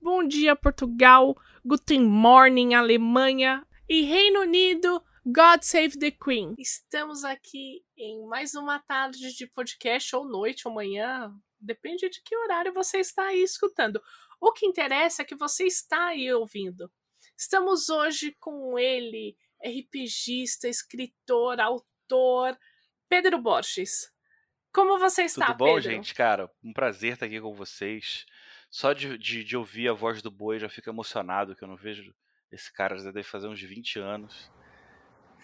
Bom dia, Portugal. Guten Morning, Alemanha. E Reino Unido, God Save the Queen. Estamos aqui em mais uma tarde de podcast, ou noite, ou manhã. Depende de que horário você está aí escutando. O que interessa é que você está aí ouvindo. Estamos hoje com ele, RPGista, escritor, autor, Pedro Borges. Como você está, Tudo bom, Pedro? gente? Cara, um prazer estar aqui com vocês. Só de, de, de ouvir a voz do boi já fico emocionado, que eu não vejo esse cara já deve fazer uns 20 anos.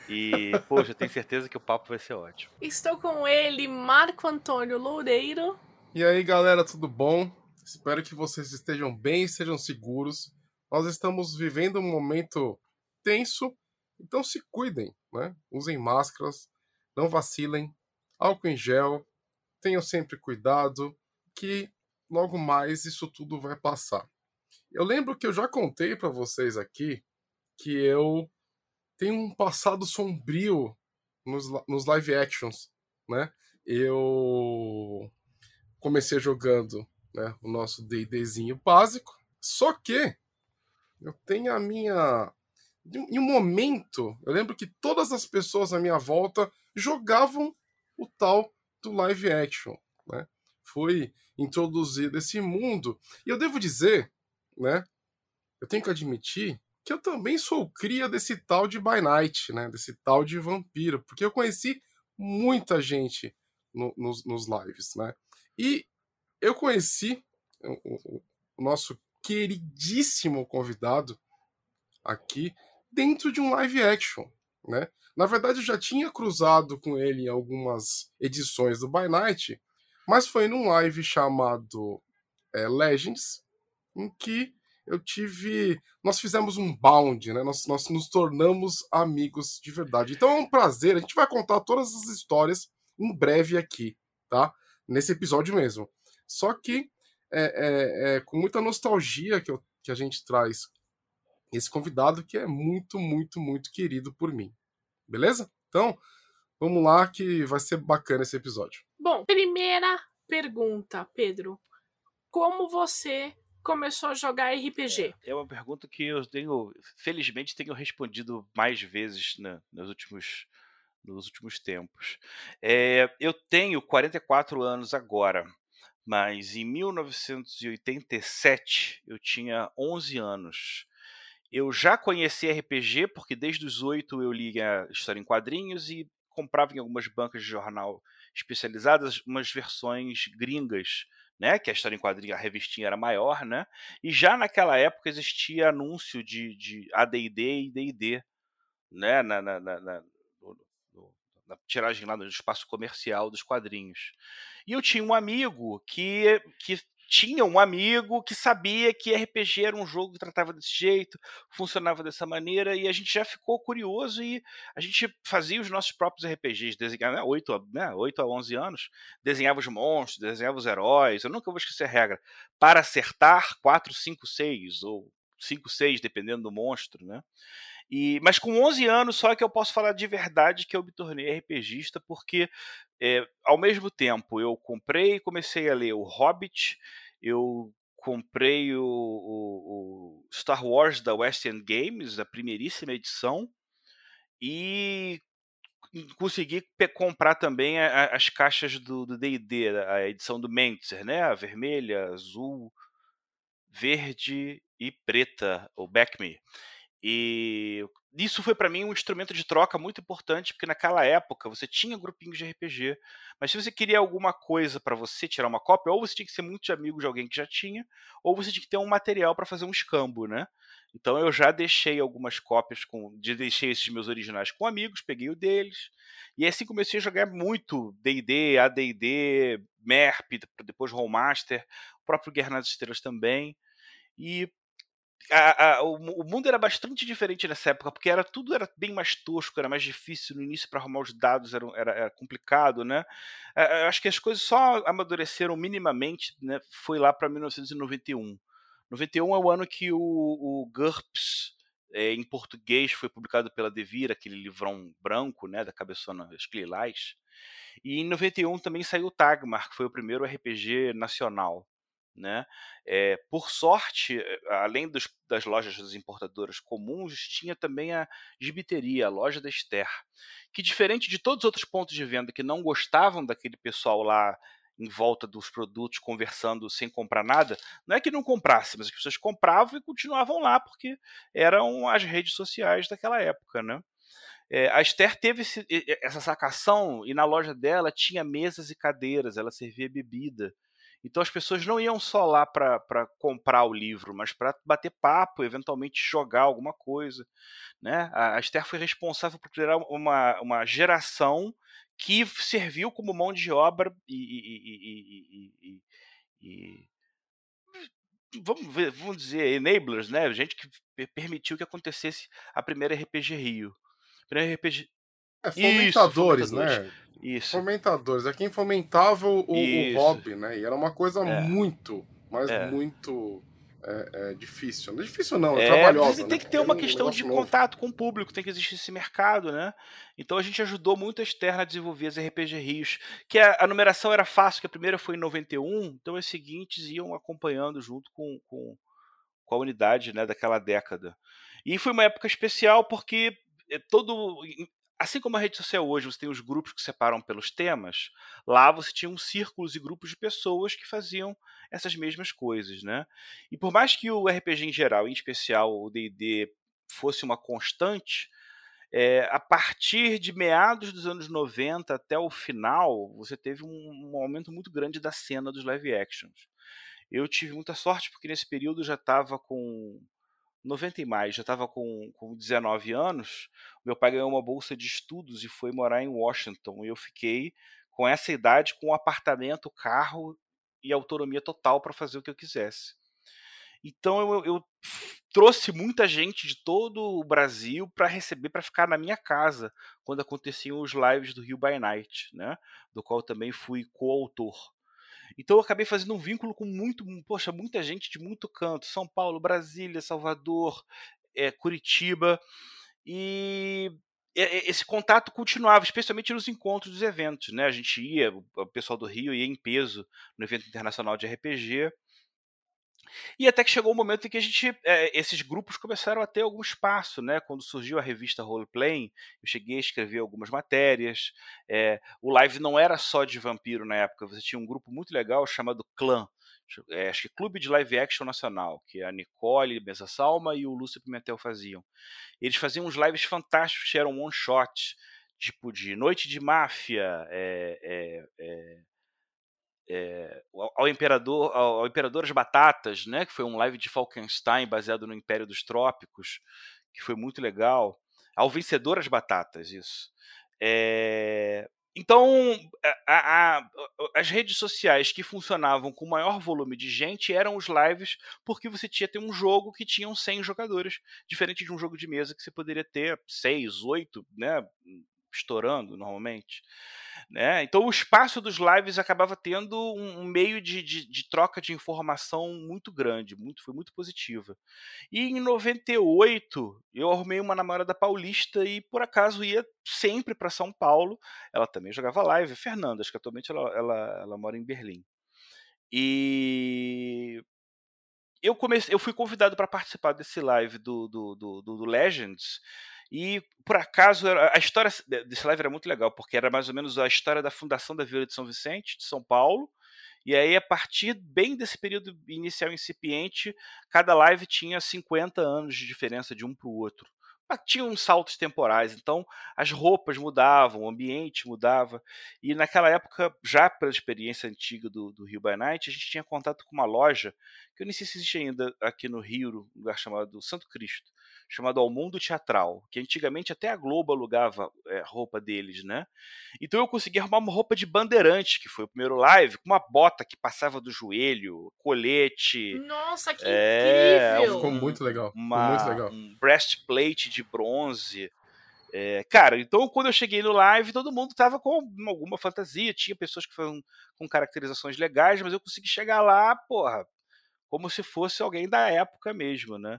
E, poxa, eu tenho certeza que o papo vai ser ótimo. Estou com ele, Marco Antônio Loureiro. E aí, galera, tudo bom? Espero que vocês estejam bem e sejam seguros. Nós estamos vivendo um momento tenso, então se cuidem, né? Usem máscaras, não vacilem, álcool em gel, tenham sempre cuidado, que logo mais isso tudo vai passar. Eu lembro que eu já contei para vocês aqui que eu tenho um passado sombrio nos, nos live actions, né? Eu comecei jogando né, o nosso D&Dzinho básico, só que eu tenho a minha... Em um momento, eu lembro que todas as pessoas à minha volta jogavam o tal do live action? Foi introduzido esse mundo. E eu devo dizer, né? Eu tenho que admitir que eu também sou cria desse tal de By Night, né? Desse tal de vampiro, porque eu conheci muita gente no, nos, nos lives, né? E eu conheci o, o nosso queridíssimo convidado aqui dentro de um live action, né? Na verdade, eu já tinha cruzado com ele em algumas edições do By Night, mas foi num live chamado é, Legends, em que eu tive. Nós fizemos um bound, né? Nós, nós nos tornamos amigos de verdade. Então é um prazer. A gente vai contar todas as histórias em breve aqui, tá? Nesse episódio mesmo. Só que é, é, é com muita nostalgia que, eu, que a gente traz esse convidado que é muito, muito, muito querido por mim. Beleza? Então, vamos lá que vai ser bacana esse episódio. Bom, primeira pergunta, Pedro. Como você começou a jogar RPG? É, é uma pergunta que eu tenho, felizmente, tenho respondido mais vezes né, nos últimos nos últimos tempos. É, eu tenho 44 anos agora, mas em 1987 eu tinha 11 anos. Eu já conheci RPG porque desde os 8 eu lia história em quadrinhos e comprava em algumas bancas de jornal especializadas umas versões gringas, né? Que a história em quadrinho, a revistinha era maior, né? E já naquela época existia anúncio de, de AD&D e D&D, né? Na, na, na, na, na tiragem lá do espaço comercial dos quadrinhos. E eu tinha um amigo que, que tinha um amigo que sabia que RPG era um jogo que tratava desse jeito, funcionava dessa maneira, e a gente já ficou curioso e a gente fazia os nossos próprios RPGs, desenhava, né, 8, a, né, 8 a 11 anos, desenhava os monstros, desenhava os heróis, eu nunca vou esquecer a regra, para acertar 4, 5, 6, ou 5, 6, dependendo do monstro, né? E, mas com 11 anos só é que eu posso falar de verdade que eu me tornei RPGista, porque é, ao mesmo tempo eu comprei e comecei a ler o Hobbit, eu comprei o, o, o, Star Wars da West End Games, a primeiríssima edição, e consegui comprar também a, as caixas do D&D, a edição do Mentzer, né? A vermelha, azul, verde e preta, o Back Me. E isso foi para mim um instrumento de troca muito importante, porque naquela época você tinha grupinhos de RPG, mas se você queria alguma coisa para você tirar uma cópia, ou você tinha que ser muito amigo de alguém que já tinha, ou você tinha que ter um material para fazer um escambo, né? Então eu já deixei algumas cópias com, deixei esses meus originais com amigos, peguei o deles, e assim comecei a jogar muito D&D, AD&D, MERP, depois Rollmaster, o próprio Guerra nas Estrelas também. E a, a, o, o, mundo era bastante diferente nessa época, porque era tudo era bem mais tosco, era mais difícil no início para arrumar os dados, era, era, era complicado, né? É, acho que as coisas só amadureceram minimamente, né? Foi lá para 1991. 91 é o ano que o, o GURPS, é, em português, foi publicado pela Devir, aquele livrão branco, né, da cabeçona Esclilás. E em 91 também saiu o Tagmar, que foi o primeiro RPG nacional. Né? É, por sorte, eh, além dos, das lojas das importadoras comuns, tinha também a gibiteria, a loja da Esther, que diferente de todos os outros pontos de venda que não gostavam daquele pessoal lá em volta dos produtos conversando sem comprar nada, não é que não comprasse, mas as pessoas compravam e continuavam lá porque eram as redes sociais daquela época, né? É, a Esther teve esse, essa sacação e na loja dela tinha mesas e cadeiras, ela servia bebida. Então as pessoas não iam só lá para comprar o livro, mas para bater papo, eventualmente jogar alguma coisa. Né? A Esther foi responsável por criar uma, uma geração que serviu como mão de obra e, e, e, e vamos, ver, vamos dizer, enablers, né? Gente que permitiu que acontecesse a primeira RPG Rio. Primeira RPG. É, fomentadores, Isso, fomentadores. né? Isso. Fomentadores. É quem fomentava o, o hobby, né? E era uma coisa é. muito, mas é. muito é, é, difícil. Não é difícil não, é, é trabalhosa. Tem né? que ter uma questão um de novo. contato com o público, tem que existir esse mercado, né? Então a gente ajudou muito a Externa a desenvolver as RPG Rios, que a, a, numeração era fácil, que a primeira foi em 91, então as seguintes iam acompanhando junto com, com, com a unidade né, daquela década. E foi uma época especial porque eh, todo assim como a rede social hoje, você tem os grupos que separam pelos temas, lá você tinha um círculos e grupos de pessoas que faziam essas mesmas coisas, né? E por mais que o RPG em geral, em especial o D&D, fosse uma constante, é, a partir de meados dos anos 90 até o final, você teve um, um aumento muito grande da cena dos live actions. Eu tive muita sorte porque nesse período já estava com 90 e mais, já estava com, com 19 anos, meu pai ganhou uma bolsa de estudos e foi morar em Washington. E eu fiquei com essa idade, com um apartamento, carro e autonomia total para fazer o que eu quisesse. Então eu, eu, trouxe muita gente de todo o Brasil para receber, para ficar na minha casa quando aconteciam os lives do Rio by Night, né? Do qual também fui coautor. Então eu acabei fazendo um vínculo com muito, poxa, muita gente de muito canto, São Paulo, Brasília, Salvador, é, Curitiba, e esse contato continuava, especialmente nos encontros dos eventos, né? A gente ia, o pessoal do Rio ia em peso no evento internacional de RPG, e até que chegou o um momento em que a gente, é, esses grupos começaram a ter algum espaço, né? Quando surgiu a revista Roleplay, eu cheguei a escrever algumas matérias. É, o live não era só de vampiro na época, você tinha um grupo muito legal chamado Clã, é, acho que Clube de Live Action Nacional, que a Nicole Mesa Salma e o Lúcio Pimentel faziam. Eles faziam uns lives fantásticos eram one shot, tipo de Noite de Máfia, é, é, é, ao Imperador, ao, ao Imperador das Batatas, né, que foi um live de Falkenstein baseado no Império dos Trópicos, que foi muito legal. Ao Vencedor as Batatas, isso. É, então, a, a, as redes sociais que funcionavam com maior volume de gente eram os lives, porque você tinha ter um jogo que tinham 100 jogadores, diferente de um jogo de mesa que você poderia ter 6, 8, né, estourando normalmente. Né? Então o espaço dos lives acabava tendo um, meio de, de, de, troca de informação muito grande, muito, foi muito positiva. E em 98 eu arrumei uma namorada paulista e por acaso ia sempre para São Paulo. Ela também jogava live, Fernanda, acho que atualmente ela, ela, ela mora em Berlim. E eu comecei, eu fui convidado para participar desse live do, do, do, do Legends e, por acaso, a história desse live era muito legal, porque era mais ou menos a história da fundação da Vila de São Vicente, de São Paulo. E aí, a partir bem desse período inicial incipiente, cada live tinha 50 anos de diferença de um para o outro. Tinha uns saltos temporais, então as roupas mudavam, o ambiente mudava. E naquela época, já pela experiência antiga do, do Rio by Night, a gente tinha contato com uma loja, que eu nem sei se existe ainda aqui no Rio, um lugar chamado Santo Cristo chamado Ao Mundo Teatral, que antigamente até a Globo alugava é, roupa deles, né? Então eu consegui arrumar uma roupa de bandeirante, que foi o primeiro live, com uma bota que passava do joelho, colete. Nossa, que é, incrível! Ficou muito legal. Uma, muito legal. Um breastplate de bronze. É, cara, então quando eu cheguei no live, todo mundo tava com alguma fantasia, tinha pessoas que foram com caracterizações legais, mas eu consegui chegar lá, porra, como se fosse alguém da época mesmo, né?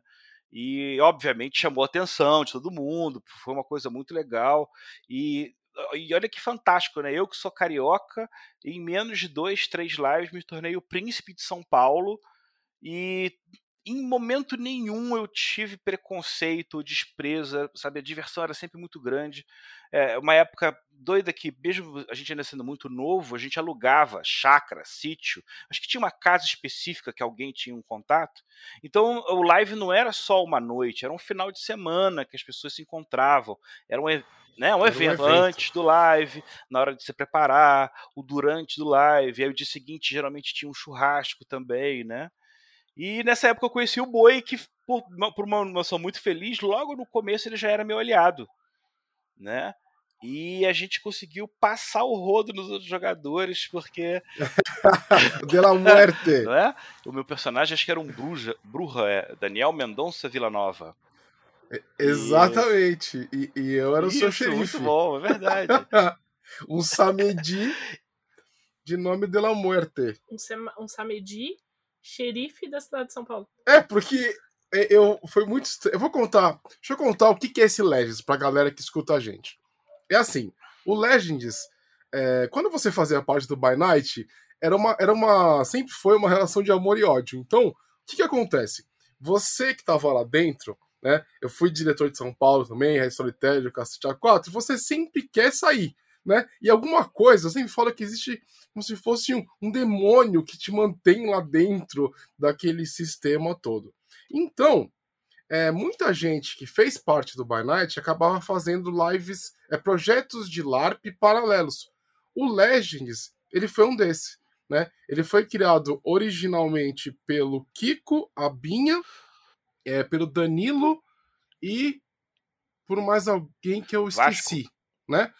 E obviamente chamou a atenção de todo mundo, foi uma coisa muito legal. E, e olha que fantástico, né? Eu que sou carioca, em menos de dois, três lives me tornei o príncipe de São Paulo e em momento nenhum eu tive preconceito ou desprezo, sabe? A diversão era sempre muito grande. É uma época doida que, mesmo a gente ainda sendo muito novo, a gente alugava chácara, sítio. Acho que tinha uma casa específica que alguém tinha um contato. Então o live não era só uma noite, era um final de semana que as pessoas se encontravam. Era um, né, um, evento, um evento antes do live, na hora de se preparar, o durante do live, aí o dia seguinte geralmente tinha um churrasco também, né? E nessa época eu conheci o Boi, que por uma, por uma emoção muito feliz, logo no começo ele já era meu aliado, né? E a gente conseguiu passar o rodo nos outros jogadores, porque. de la muerte! Não é? O meu personagem, acho que era um bruja, bruja é Daniel Mendonça Villanova. É, exatamente. E, e, eu era o seu xerife. Muito bom, é verdade. um Samedi de nome de la muerte. Um, um Samedi xerife da cidade de São Paulo. É, porque eu foi muito. Eu vou contar. Deixa eu contar o que é esse Legends pra galera que escuta a gente. É assim, o Legends, é, quando você fazia parte do By Night, era uma, era uma. Sempre foi uma relação de amor e ódio. Então, o que, que acontece? Você que tava lá dentro, né? Eu fui diretor de São Paulo também, Red Storytelling, Cacete A4, você sempre quer sair né? E alguma coisa, eu sempre falo que existe como se fosse um, um demônio que te mantém lá dentro daquele sistema todo. Então, é, muita gente que fez parte do By Night acabava fazendo lives, é, projetos de LARP paralelos. O Legends, ele foi um desses. Né? Ele foi criado originalmente pelo Kiko, a Binha, é, pelo Danilo e por mais alguém que eu esqueci, Vasco. né?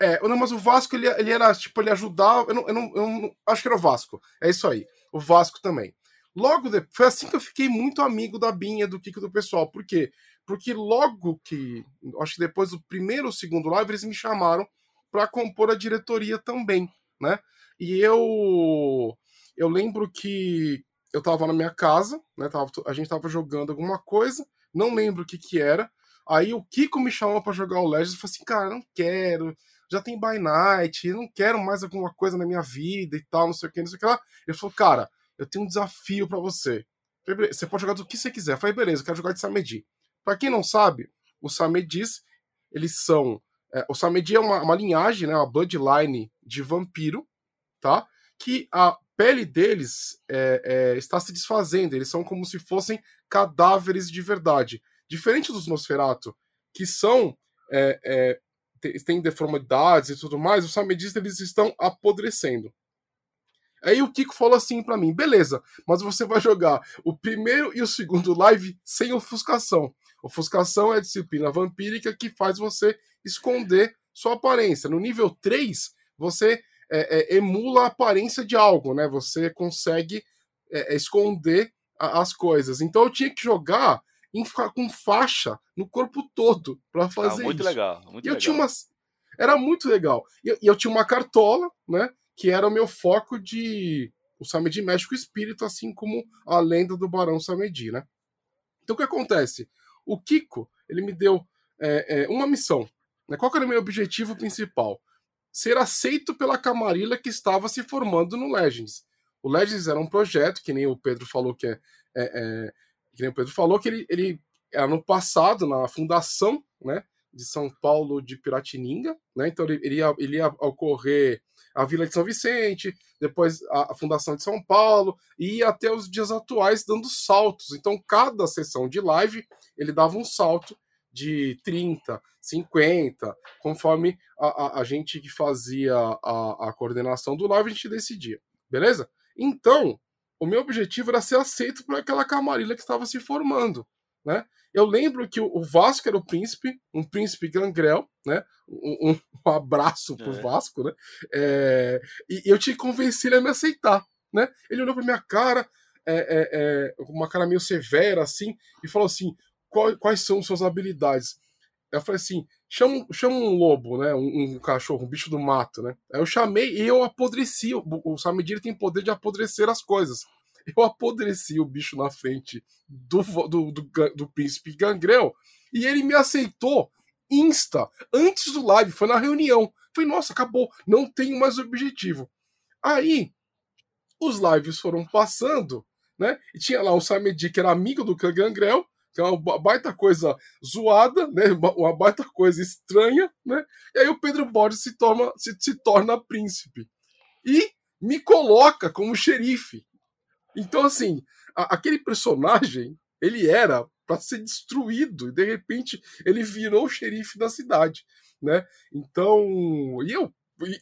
É, não, mas o Vasco, ele, ele era, tipo, ele ajudava. Eu não, eu, não, eu não, Acho que era o Vasco. É isso aí. O Vasco também. Logo depois. Foi assim que eu fiquei muito amigo da Binha, do Kiko do pessoal. Por quê? Porque logo que. Acho que depois do primeiro ou segundo live, eles me chamaram para compor a diretoria também, né? E eu. Eu lembro que eu tava na minha casa, né? Tava, a gente tava jogando alguma coisa, não lembro o que que era. Aí o Kiko me chamou para jogar o Legends e falou assim: cara, não quero já tem by night, não quero mais alguma coisa na minha vida e tal, não sei o que, não sei o que lá. Ele falou, cara, eu tenho um desafio para você. Você pode jogar do que você quiser. Eu falei, beleza, eu quero jogar de Samedi. Pra quem não sabe, os Samedis, eles são. É, o Samedi é uma, uma linhagem, né, uma bloodline de vampiro, tá? Que a pele deles é, é, está se desfazendo. Eles são como se fossem cadáveres de verdade. Diferente dos Nosferatu, que são é, é têm deformidades e tudo mais, os samedistas eles estão apodrecendo. Aí o Kiko falou assim para mim: beleza, mas você vai jogar o primeiro e o segundo live sem ofuscação. Ofuscação é a disciplina vampírica que faz você esconder sua aparência. No nível 3, você é, é, emula a aparência de algo, né? Você consegue é, é esconder a, as coisas. Então eu tinha que jogar em, com faixa no corpo todo para fazer ah, muito isso. Legal, muito e eu legal. tinha umas. Era muito legal. E eu, eu, tinha uma cartola, né? Que era o meu foco de. O Samedi mexe com o espírito, assim como a lenda do Barão Samedi, né? Então o que acontece? O Kiko, ele me deu é, é, uma missão. Né? Qual era o meu objetivo principal? Ser aceito pela Camarilla que estava se formando no Legends. O Legends era um projeto, que nem o Pedro falou que é, é, é que nem o Pedro falou, que ele, ele era no passado, na fundação, né, de São Paulo de Piratininga, né, então ele, ele, ia, ele ia ocorrer a Vila de São Vicente, depois a, a Fundação de São Paulo, e até os dias atuais dando saltos. Então, cada sessão de live, ele dava um salto de 30, 50, conforme a, a, a gente que fazia a, a coordenação do live, a gente decidia. Beleza? Então, o meu objetivo era ser aceito por aquela camarilha que estava se formando. né? Eu lembro que o Vasco era o príncipe, um príncipe gangrel, né? Um, um, abraço pro é. Vasco, né? É, e eu tinha que convencer ele a me aceitar, né? Ele olhou pra minha cara, é, é, é uma cara meio severa, assim, e falou assim: quais, quais são suas habilidades? Eu falei assim: chama, chama um lobo, né? Um, um, cachorro, um bicho do mato, né? Aí eu chamei e eu apodreci. O, o Samedira tem poder de apodrecer as coisas. Eu apodreci o bicho na frente do, do, do, do príncipe Gangrel e ele me aceitou insta, antes do live, foi na reunião. Falei, nossa, acabou, não tenho mais objetivo. Aí, os lives foram passando, né? E tinha lá o Samedi, que era amigo do Gangrel, que é uma baita coisa zoada, né? Uma baita coisa estranha, né? E aí o Pedro Borges se torna, se, se torna príncipe. E me coloca como xerife. Então, assim, a, aquele personagem, ele era para ser destruído, e de repente ele virou o xerife da cidade, né? Então, e eu,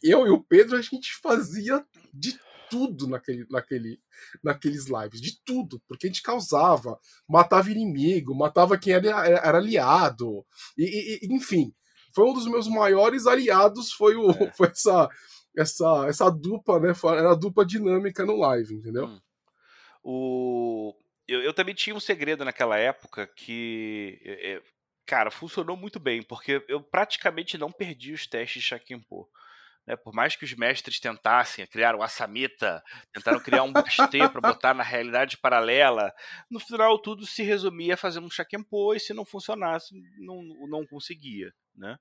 eu e o Pedro, a gente fazia de tudo naquele, naquele, naqueles lives, de tudo, porque a gente causava, matava inimigo, matava quem era, era aliado, e, e, enfim, foi um dos meus maiores aliados, foi, o, é. foi essa, essa, essa dupla, né? Era a dupla dinâmica no live, entendeu? Hum. O... Eu, eu, também tinha um segredo naquela época que, é, cara, funcionou muito bem, porque eu praticamente não perdi os testes de Shakinpo. Né? Por mais que os mestres tentassem criar um Assamita, tentaram criar um Bastê para botar na realidade paralela, no final tudo se resumia a fazer um Shakenpo e se não funcionasse, não, não conseguia. Né?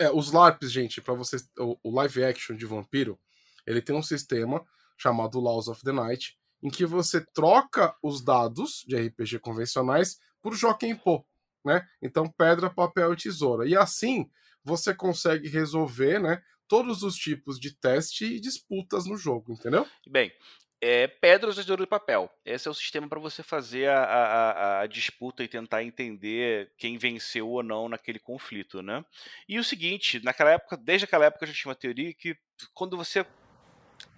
É, os LARPs, gente, para vocês, o, o, live action de Vampiro, ele tem um sistema chamado Laws of the Night, em que você troca os dados de RPG convencionais por Jokenpo, né? Então pedra, papel e tesoura. E assim você consegue resolver, né, todos os tipos de teste e disputas no jogo, entendeu? Bem, é, pedras, tesoura e papel. Esse é o sistema para você fazer a, a, a, disputa e tentar entender quem venceu ou não naquele conflito, né? E o seguinte, naquela época, desde aquela época já tinha uma teoria que quando você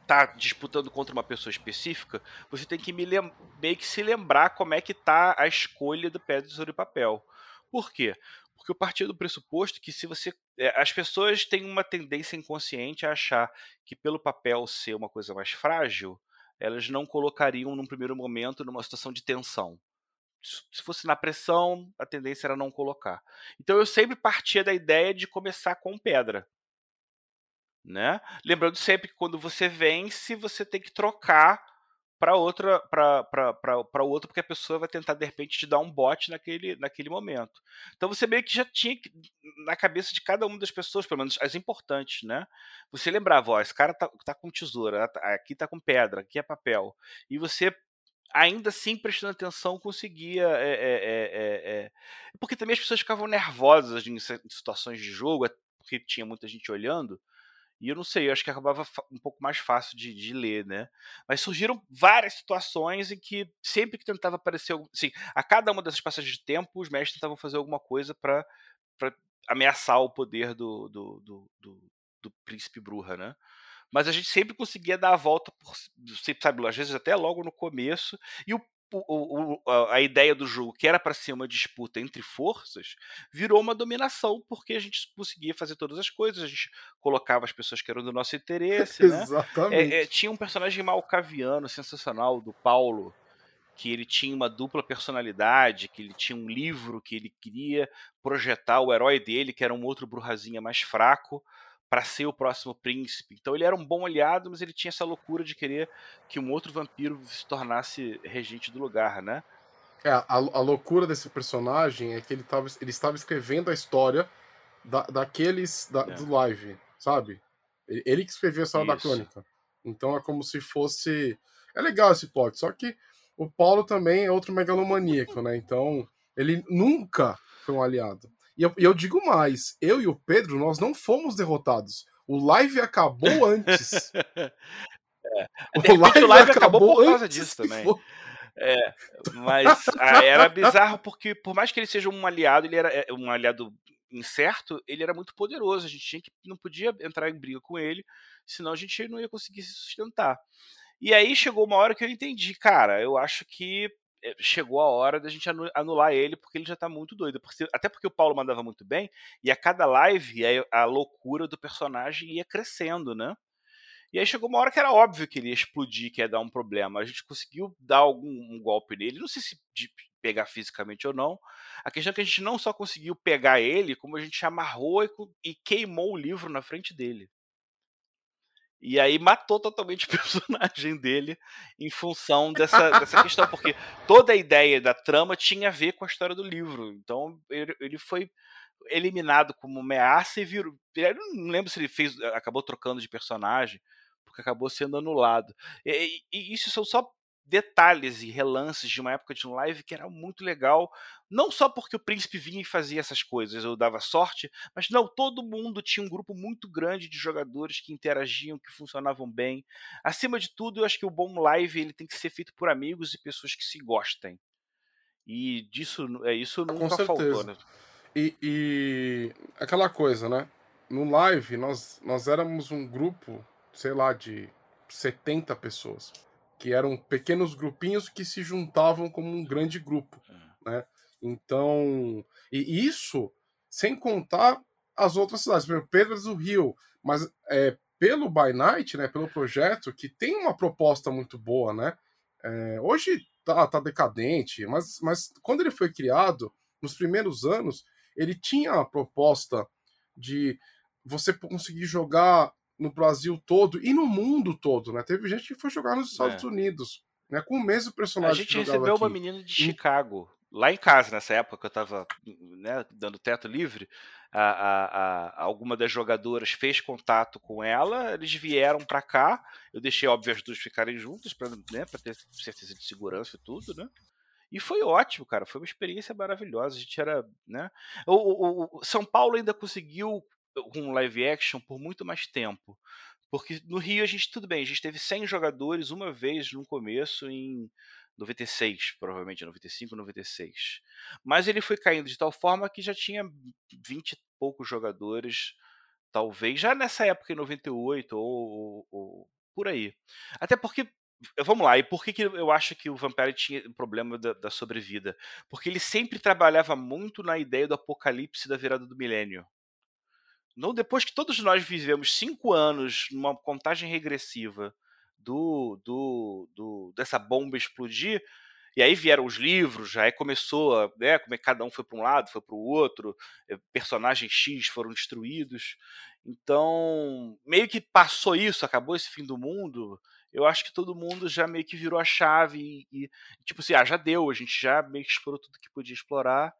tá disputando contra uma pessoa específica, você tem que meio que se lembrar como é que tá a escolha do pedra, tesoura e papel. Por quê? Porque eu partia do pressuposto que se você. É, as pessoas têm uma tendência inconsciente a achar que pelo papel ser uma coisa mais frágil, elas não colocariam num primeiro momento numa situação de tensão. Se fosse na pressão, a tendência era não colocar. Então eu sempre partia da ideia de começar com pedra. Né? Lembrando sempre que quando você vence, você tem que trocar para outra para outra porque a pessoa vai tentar de repente te dar um bote naquele, naquele momento. Então você meio que já tinha na cabeça de cada uma das pessoas, pelo menos as importantes, né? Você lembrava, ó, esse cara tá, tá com tesoura, tá, aqui tá com pedra, aqui é papel. E você ainda assim prestando atenção conseguia é, é, é, é porque também as pessoas ficavam nervosas em situações de jogo porque tinha muita gente olhando e eu não sei, eu acho que acabava um pouco mais fácil de, de, ler, né? Mas surgiram várias situações em que sempre que tentava aparecer, assim, a cada uma dessas passagens de tempo, os mestres tentavam fazer alguma coisa para ameaçar o poder do, do, do, do, do príncipe Bruja, né? mas a gente sempre conseguia dar a volta por, sabe, às vezes até logo no começo, e o o, o, a ideia do jogo, que era para ser uma disputa entre forças, virou uma dominação, porque a gente conseguia fazer todas as coisas, a gente colocava as pessoas que eram do nosso interesse. né? Exatamente. É, é, tinha um personagem malcaviano sensacional, do Paulo, que ele tinha uma dupla personalidade, que ele tinha um livro que ele queria projetar o herói dele, que era um outro Brujazinha mais fraco para ser o próximo príncipe. Então ele era um bom aliado, mas ele tinha essa loucura de querer que um outro vampiro se tornasse regente do lugar, né? É, a, a loucura desse personagem é que ele, tava, ele estava escrevendo a história da, daqueles da, é. do live, sabe? Ele, ele que escreveu a história Isso. da crônica. Então é como se fosse. É legal esse plot, só que o Paulo também é outro megalomaníaco, né? Então ele nunca foi um aliado. E eu, eu, digo mais, eu e o Pedro, nós não fomos derrotados. O live acabou antes. é. O live, o live acabou, acabou por causa disso também. For... É, mas ah, era bizarro porque, por mais que ele seja um aliado, ele era é, um aliado incerto, ele era muito poderoso. A gente tinha que, não podia entrar em briga com ele, senão a gente não ia conseguir se sustentar. E aí chegou uma hora que eu entendi, cara, eu acho que chegou a hora da gente anular ele porque ele já tá muito doido. Até porque o Paulo mandava muito bem, e a cada live a, a loucura do personagem ia crescendo, né? E aí chegou uma hora que era óbvio que ele ia explodir, que ia dar um problema. A gente conseguiu dar algum um golpe nele, não sei se de pegar fisicamente ou não. A questão é que a gente não só conseguiu pegar ele, como a gente amarrou e, e queimou o livro na frente dele. E aí matou totalmente o personagem dele em função dessa, dessa questão, porque toda a ideia da trama tinha a ver com a história do livro. Então ele, ele foi eliminado como ameaça e virou. Eu não lembro se ele fez, acabou trocando de personagem, porque acabou sendo anulado. E, e, isso são só detalhes e relances de uma época de um live que era muito legal, não só porque o príncipe vinha e fazia essas coisas, eu dava sorte, mas não, todo mundo tinha um grupo muito grande de jogadores que interagiam, que funcionavam bem. Acima de tudo, eu acho que o bom live ele tem que ser feito por amigos e pessoas que se gostem. E disso é isso nunca faltou, né? E, e aquela coisa, né? No live nós nós éramos um grupo, sei lá, de 70 pessoas que eram pequenos grupinhos que se juntavam como um grande grupo, é. né? Então, e isso sem contar as outras cidades, por exemplo, Pedras do Rio, mas é, pelo By Night, né, pelo projeto, que tem uma proposta muito boa, né? É, hoje tá, tá decadente, mas, mas quando ele foi criado, nos primeiros anos, ele tinha a proposta de você conseguir jogar no Brasil todo e no mundo todo, né? Teve gente que foi jogar nos Estados é. Unidos, né? Com o mesmo personagem. A gente recebeu aqui. uma menina de Chicago, lá em casa, nessa época que eu estava né, dando teto livre. A, a, a, alguma das jogadoras fez contato com ela, eles vieram para cá. Eu deixei, óbvio, as duas ficarem juntas para né, ter certeza de segurança e tudo, né? E foi ótimo, cara. Foi uma experiência maravilhosa. A gente era, né? O, o, o São Paulo ainda conseguiu com live action por muito mais tempo. Porque no Rio a gente, tudo bem, a gente teve 100 jogadores uma vez no começo, em 96, provavelmente, 95, 96. Mas ele foi caindo de tal forma que já tinha 20 e poucos jogadores, talvez, já nessa época, em 98 ou, ou, ou por aí. Até porque Vamos lá, e por que, que eu acho que o Vampire tinha um problema da, da, sobrevida? Porque ele sempre trabalhava muito na ideia do apocalipse da virada do milênio. Não depois que todos nós vivemos cinco anos numa contagem regressiva do, do, do dessa bomba explodir, e aí vieram os livros, aí começou, né, como é cada um foi para um lado, foi para o outro, eh, personagens X foram destruídos. Então, meio que passou isso, acabou esse fim do mundo. Eu acho que todo mundo já meio que virou a chave e, e tipo assim, ah, já deu, a gente já meio que explorou tudo que podia explorar.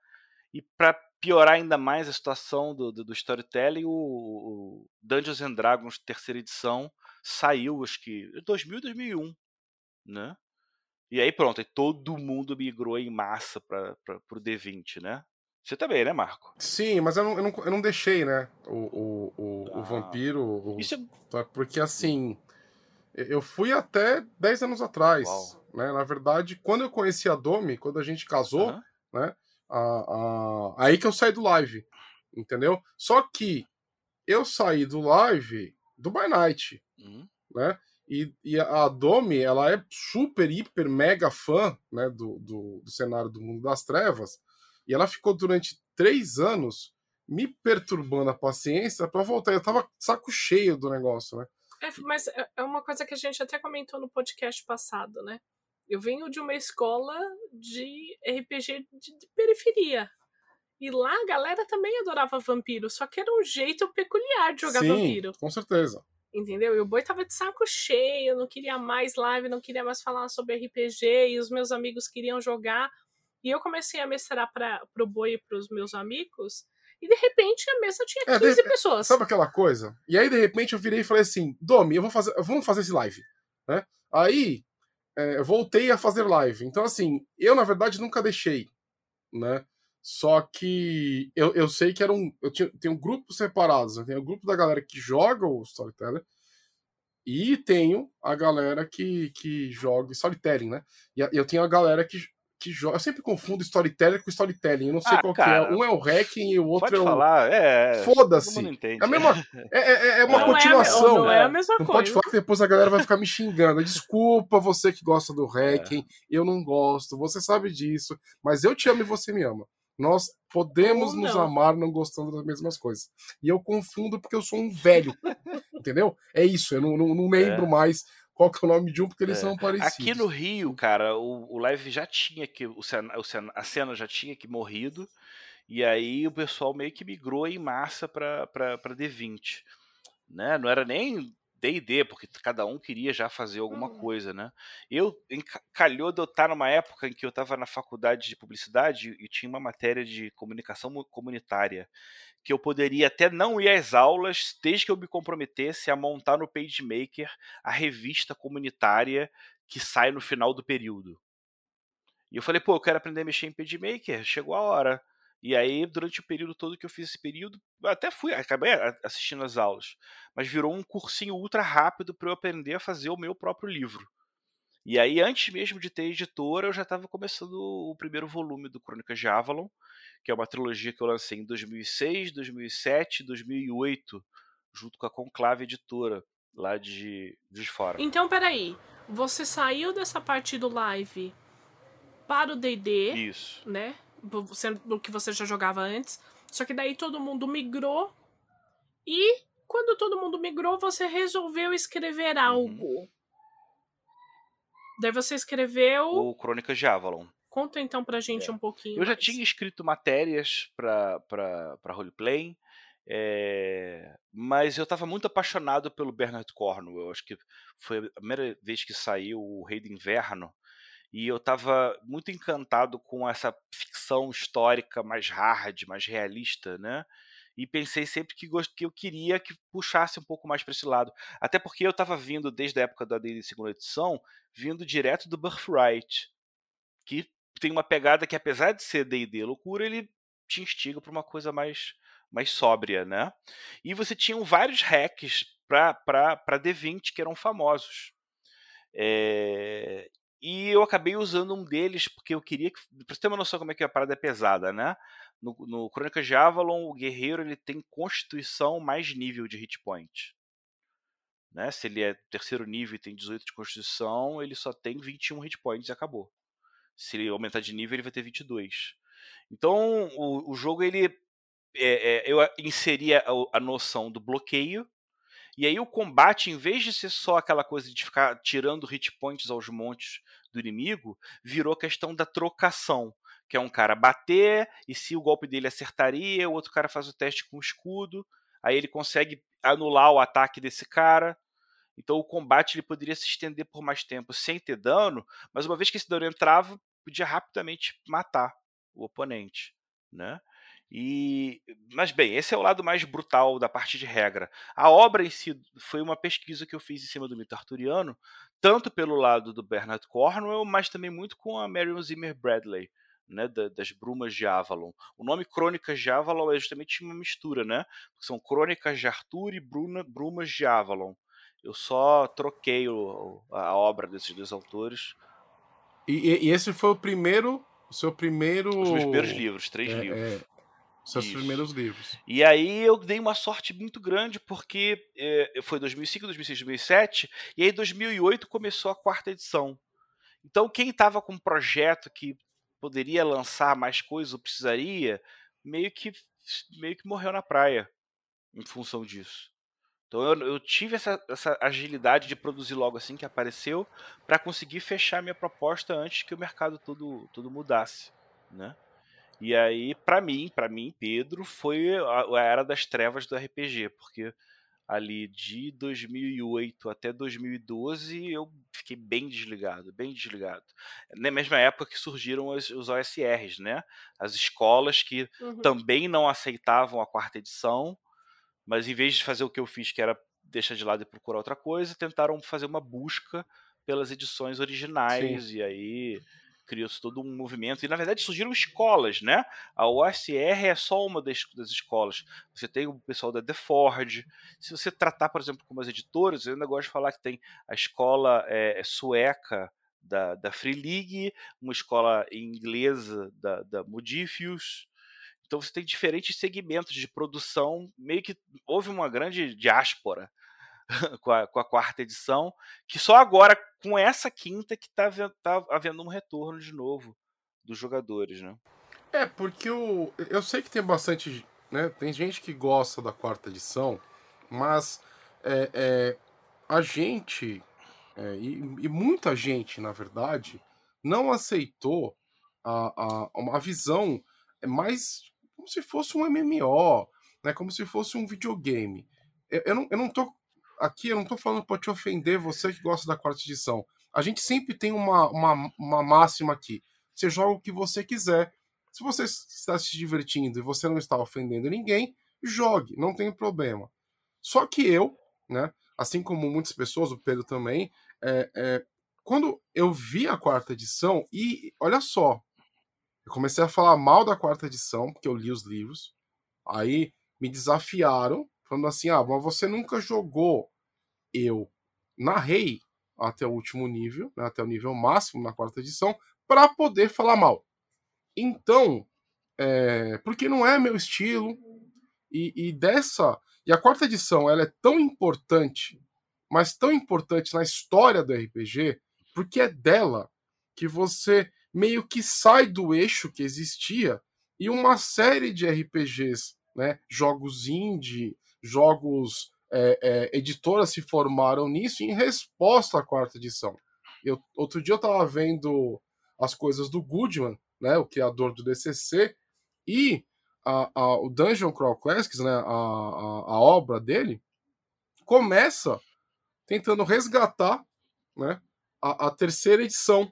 E para piorar ainda mais a situação do, do, do storytelling, o, o, Dungeons and Dragons terceira edição saiu, acho que 2000 2001, né? E aí pronto, aí todo mundo migrou em massa para o D20, né? Você também, né, Marco? Sim, mas eu não, eu não, eu não deixei, né, o, o, o, ah, o vampiro. O, isso é... Porque assim, eu fui até 10 anos atrás. Uau. Né? Na verdade, quando eu conheci a Domi, quando a gente casou, né? A, a, aí que eu saí do live, entendeu? Só que eu saí do live do By Night, uhum. né? E, e, a Domi, ela é super, hiper, mega fã né, do, do, do, cenário do Mundo das Trevas. E ela ficou durante três anos me perturbando a paciência para voltar. Eu tava saco cheio do negócio, né? É, mas é, é uma coisa que a gente até comentou no podcast passado, né? Eu venho de uma escola de RPG de, de periferia. E lá a galera também adorava vampiro, só que era um jeito peculiar de jogar Sim, vampiro. Com certeza. Entendeu? E o boi tava de saco cheio, não queria mais live, não queria mais falar sobre RPG, e os meus amigos queriam jogar. E eu comecei a mestrar para pro boi e pros meus amigos, e de repente a mesa tinha 15 é, de, pessoas. Sabe aquela coisa? E aí de repente eu virei e falei assim: Domi, eu vou fazer, vamos fazer esse live. Né? Aí é, voltei a fazer live. Então, assim, eu na verdade nunca deixei, né? Só que eu, eu sei que era um. Eu tinha, tenho grupos separados. Né? Tem o grupo da galera que joga o Storyteller e tenho a galera que, que joga Storytelling, né? E eu tenho a galera que, que joga. Eu sempre confundo storyteller com storytelling. Eu não sei Ah, qual cara, que é. Um é o hacking e o outro Pode é o. falar, é. Foda-se. É a mesma. É, é- é uma Não é continuação. não é a mesma Não pode coisa. falar que depois a galera vai ficar me xingando. Desculpa você que gosta do hacking, eu não gosto, você sabe disso, mas eu te amo e você me ama. Nós podemos nos amar não gostando das mesmas coisas. E eu confundo porque eu sou um velho. entendeu? É isso, eu não, não- não lembro mais qual que é o nome de um, porque eles É. são parecidos. Aqui no Rio, cara, o, o live já tinha que. O o a cena já tinha que morrido. E aí o pessoal meio que migrou em massa pra, pra, pra D20. Né? Não era nem DD, porque cada um queria já fazer alguma Uhum. coisa, né? Eu calhou de eu estar numa época em que eu estava na faculdade de publicidade e tinha uma matéria de comunicação mu- comunitária que eu poderia até não ir às aulas desde que eu me comprometesse a montar no PageMaker a revista comunitária que sai no final do período. E eu falei, pô, eu quero aprender a mexer em PageMaker, chegou a hora. E aí, durante o período todo que eu fiz esse período, até fui, acabei assistindo as aulas, mas virou um cursinho ultra rápido para eu aprender a fazer o meu próprio livro. E aí, antes mesmo de ter editora, eu já estava começando o primeiro volume do Crônicas de Avalon, que é uma trilogia que eu lancei em 2006, 2007 e 2008, junto com a Conclave Editora, lá de Juiz de Fora. Então, peraí. Você saiu dessa parte do live para o D&D, Isso. né? Sendo o que você já jogava antes. Só que daí todo mundo migrou. E quando todo mundo migrou, você resolveu Uhum. escrever algo. Daí você escreveu. O Crônicas de Avalon. Conta então pra gente É. um pouquinho. Eu já mais. tinha escrito matérias para roleplay, é, mas eu estava muito apaixonado pelo Bernard Cornwell. Eu acho que foi a primeira vez que saiu o Rei do Inverno, e eu estava muito encantado com essa ficção histórica mais hard, mais realista, né? E pensei sempre que, que eu queria que puxasse um pouco mais para esse lado. Até porque eu estava vindo, desde a época da D&D segunda edição, vindo direto do Birthright, que tem uma pegada que, apesar de ser D&D loucura, ele te instiga para uma coisa mais, mais sóbria, né? E você tinha vários hacks para D20 que eram famosos. É, E eu acabei usando um deles porque eu queria que. Pra você ter uma noção como é que a parada é pesada, né? No, no Crônicas de Avalon, o guerreiro ele tem constituição mais nível de hit point. Né? Se ele é terceiro nível e tem 18 de constituição, ele só tem 21 hit points e acabou. Se ele aumentar de nível, ele vai ter 22. Então, o, o jogo ele é, é, eu inseria a, a noção do bloqueio e aí o combate, em vez de ser só aquela coisa de ficar tirando hit points aos montes do inimigo, virou questão da trocação. Que é um cara bater, e se o golpe dele acertaria, o outro cara faz o teste com o escudo, aí ele consegue anular o ataque desse cara. Então o combate ele poderia se estender por mais tempo sem ter dano, mas uma vez que esse dano entrava, podia rapidamente matar o oponente. Né? E, mas bem, esse é o lado mais brutal da parte de regra. A obra em si foi uma pesquisa que eu fiz em cima do mito arturiano, tanto pelo lado do Bernard Cornwell, mas também muito com a Marion Zimmer Bradley, né, da, das Brumas de Avalon. O nome Crônicas de Avalon é justamente uma mistura, né? São Crônicas de Arthur e Bruna, Brumas de Avalon. Eu só troquei o, a obra desses dois autores. E, e esse foi o primeiro. O seu primeiro. Os meus primeiros livros, três é, livros. é, seus Isso. primeiros livros. E aí eu dei uma sorte muito grande, porque é, foi 2005, 2006, 2007, e aí 2008 começou a quarta edição. Então quem estava com um projeto que poderia lançar mais coisas ou precisaria, meio que, meio que morreu na praia em função disso. Então eu, eu tive essa, essa agilidade de produzir logo assim que apareceu, para conseguir fechar minha proposta antes que o mercado todo, todo mudasse, né? E aí, pra mim, para mim, Pedro, foi a, a era das trevas do RPG, porque ali de 2008 até 2012 eu fiquei bem desligado, bem desligado. Na mesma época que surgiram os, os OSRs, né? As escolas que Uhum. também não aceitavam a quarta edição, mas em vez de fazer o que eu fiz, que era deixar de lado e procurar outra coisa, tentaram fazer uma busca pelas edições originais e aí criou-se todo um movimento e na verdade surgiram escolas, né? A OSR é só uma das, das escolas. Você tem o pessoal da The Forge. Se você tratar, por exemplo, como as editoras, eu ainda gosto de falar que tem a escola é, sueca da, da Free League, uma escola inglesa da, da Modifius. Então você tem diferentes segmentos de produção, meio que houve uma grande diáspora com, a, com a quarta edição, que só agora, com essa quinta, que está tá havendo um retorno de novo dos jogadores, né? É, porque eu, sei que tem bastante. Né, tem gente que gosta da quarta edição, mas é, é a gente, é, e, e, muita gente, na verdade, não aceitou a, a, uma visão mais como se fosse um MMO, né, como se fosse um videogame. Eu, eu, não, eu não tô aqui, eu não tô falando para te ofender você que gosta da quarta edição. A gente sempre tem uma, uma, uma máxima aqui. Você joga o que você quiser. Se você está se divertindo e você não está ofendendo ninguém, jogue, não tem problema. Só que eu, né, assim como muitas pessoas, o Pedro também, é, é, quando eu vi a quarta edição, e olha só, eu comecei a falar mal da quarta edição, porque eu li os livros, aí me desafiaram, falando assim: ah, mas você nunca jogou. Eu narrei até o último nível, né, até o nível máximo na quarta edição, para poder falar mal. Então, é, porque não é meu estilo, e, e dessa e a quarta edição ela é tão importante, mas tão importante na história do RPG, porque é dela que você meio que sai do eixo que existia e uma série de RPGs, né, jogos indie, jogos é, é, editoras se formaram nisso em resposta à quarta edição. Eu, outro dia eu estava vendo as coisas do Goodman, né, o criador do DCC, e a, a, o Dungeon Crawl Classics, né, a, a, obra dele, começa tentando resgatar né, a, a terceira edição,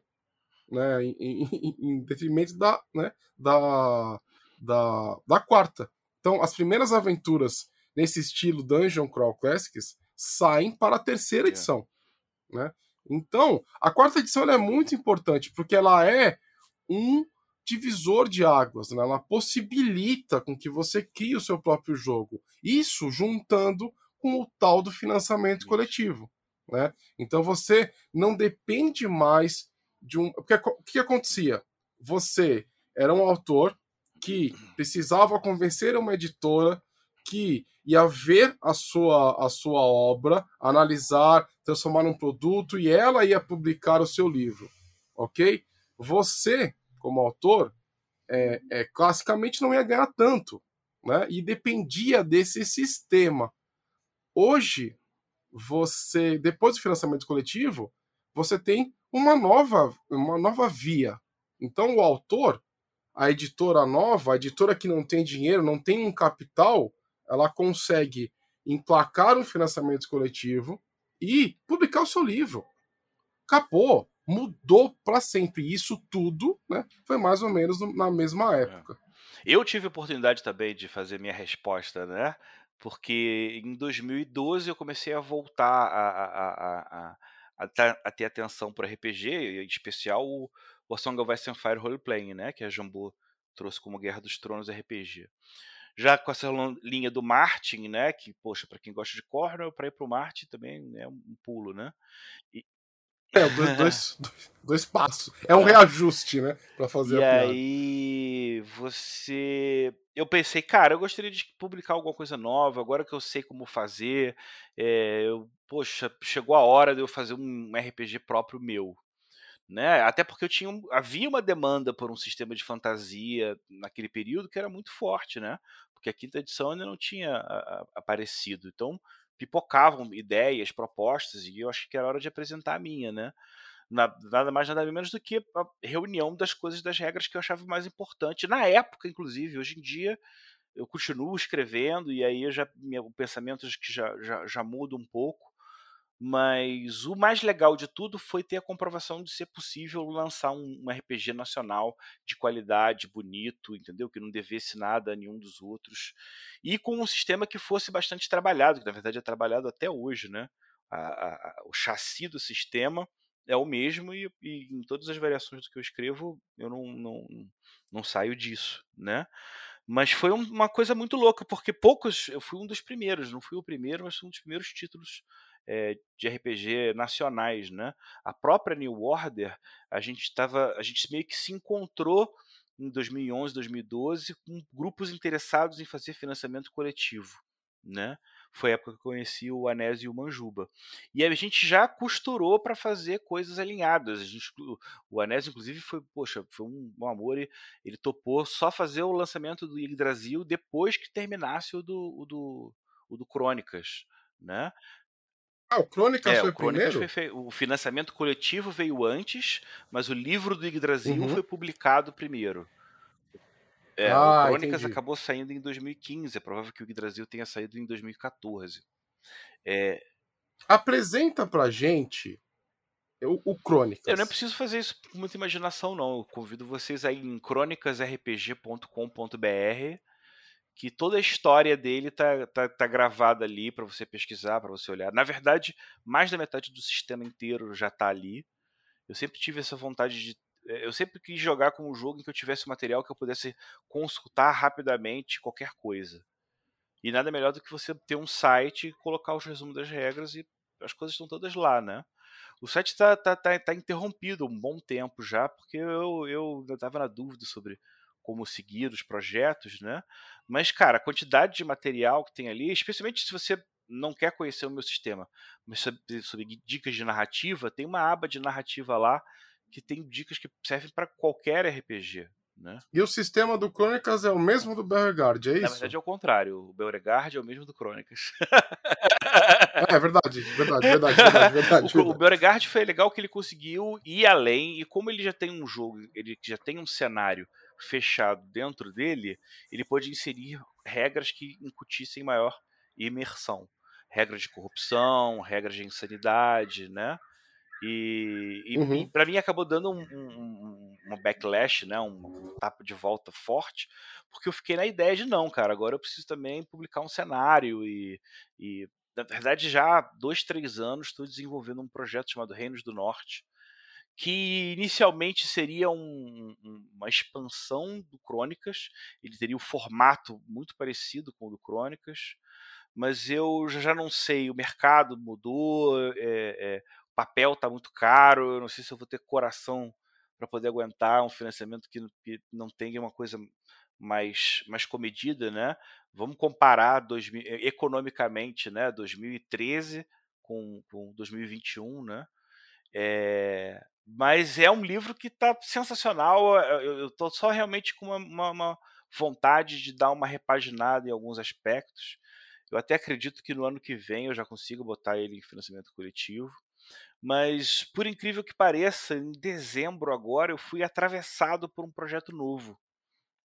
né, em, em, em, detrimento da, né, da, da, da quarta. Então, as primeiras aventuras nesse estilo Dungeon Crawl Classics saem para a terceira edição. É. Né? Então, a quarta edição é muito importante, porque ela é um divisor de águas, né? ela possibilita com que você crie o seu próprio jogo. Isso juntando com o tal do financiamento coletivo. Né? Então você não depende mais de um. Porque, o que acontecia? Você era um autor que precisava convencer uma editora que ia ver a sua, a sua obra, analisar, transformar num produto e ela ia publicar o seu livro, ok? Você como autor, é, é, classicamente não ia ganhar tanto, né? E dependia desse sistema. Hoje, você, depois do financiamento coletivo, você tem uma nova, uma nova via. Então, o autor, a editora nova, a editora que não tem dinheiro, não tem um capital, ela consegue emplacar um financiamento coletivo e publicar o seu livro. Acabou mudou para sempre. E isso tudo né, foi mais ou menos na mesma é. época. Eu tive a oportunidade também de fazer minha resposta, né? Porque em 2012 eu comecei a voltar a, a, a, a, a ter atenção para RPG, em especial o, o Song of Ice and Fire Role Playing, né? Que a Jambô trouxe como Guerra dos Tronos RPG. Já com essa linha do Martin, né? Que, poxa, para quem gosta de Cornell, para ir para o Martin também é um pulo, né? E, é, dois, dois, dois, passos. É um é. reajuste, né? Pra fazer e a piada. aí você. Eu pensei, cara, eu gostaria de publicar alguma coisa nova, agora que eu sei como fazer. É, eu, poxa, chegou a hora de eu fazer um RPG próprio meu. Né? Até porque eu tinha havia uma demanda por um sistema de fantasia naquele período que era muito forte, né? Porque a quinta edição ainda não tinha aparecido. Então, pipocavam ideias, propostas, e eu acho que era hora de apresentar a minha, né? Nada mais, nada menos do que a reunião das coisas, das regras que eu achava mais importante. Na época, inclusive, hoje em dia, eu continuo escrevendo, e aí já, meu pensamento que já, já, já muda um pouco, mas o mais legal de tudo foi ter a comprovação de ser possível lançar um, um, RPG nacional de qualidade, bonito, entendeu? Que não devesse nada a nenhum dos outros. E com um sistema que fosse bastante trabalhado, que na verdade é trabalhado até hoje, né? A, a, o chassi do sistema é o mesmo e, e, em todas as variações do que eu escrevo eu não, não, não saio disso, né? Mas foi uma coisa muito louca, porque poucos. Eu fui um dos primeiros, não fui o primeiro, mas fui um dos primeiros títulos é, de RPG nacionais, né? A própria New Order, a gente estava, a gente meio que se encontrou em 2011, 2012 com grupos interessados em fazer financiamento coletivo, né? Foi a época que eu conheci o Anésio e o Manjuba. E a gente já costurou para fazer coisas alinhadas. A gente, o Anésio, inclusive, foi, poxa, foi um, um amor. E ele topou só fazer o lançamento do Yggdrasil depois que terminasse o do, o do, o do Crônicas, né? Ah, o Crônicas É, foi o Crônicas primeiro? foi o financiamento coletivo veio antes, mas o livro do Yggdrasil Uhum. foi publicado primeiro. É, Ah, o Crônicas entendi. acabou saindo em 2015, é provável que o Yggdrasil tenha saído em 2014. É, Apresenta pra gente o, o Crônicas. eu não preciso fazer isso com muita imaginação, não. Eu convido vocês aí em crônicasrpg.com.br, que toda a história dele tá, tá, tá gravada ali para você pesquisar, para você olhar. Na verdade, mais da metade do sistema inteiro já tá ali. Eu sempre tive essa vontade de. eh, Eu sempre quis jogar com um jogo em que eu tivesse material que eu pudesse consultar rapidamente qualquer coisa. E nada melhor do que você ter um site, colocar os resumos das regras e as coisas estão todas lá, né? O site está tá, tá, tá interrompido um bom tempo já, porque eu, eu estava na dúvida sobre como seguir os projetos, né? Mas, cara, a quantidade de material que tem ali, especialmente se você não quer conhecer o meu sistema, mas sobre, sobre dicas de narrativa, tem uma aba de narrativa lá que tem dicas que servem para qualquer RPG, né? E o sistema do Crônicas é o mesmo do Beauregard, é Na isso? verdade é o contrário, o Beauregard é o mesmo do Crônicas. É verdade, verdade, verdade, verdade, verdade. O, o. Beauregard foi legal que ele conseguiu ir além, e como ele já tem um jogo, ele já tem um cenário fechado dentro dele, ele pôde inserir regras que incutissem maior imersão. Regras de corrupção, regras de insanidade, né? E, e, Uhum. para mim acabou dando um, um, um- um backlash, né? um tapa de volta forte, porque eu fiquei na ideia de não, cara, agora eu preciso também publicar um cenário e, e na verdade, já há dois, três anos estou desenvolvendo um projeto chamado Reinos do Norte, que inicialmente seria um- um- uma expansão do Crônicas. Ele teria o formato muito parecido com o do Crônicas, mas eu já não sei, o mercado mudou, é, é, o papel está muito caro, eu não sei se eu vou ter coração para poder aguentar um financiamento que, não- tenha uma coisa mais, mais comedida, né? Vamos comparar 2000, eh, economicamente, né? 2013 com, com 2021, né? É, mas é um livro que está sensacional. Eu estou só realmente com uma, uma, uma vontade de dar uma repaginada em alguns aspectos. Eu até acredito que no ano que vem eu já consigo botar ele em financiamento coletivo. Mas, por incrível que pareça, em dezembro agora eu fui atravessado por um projeto novo.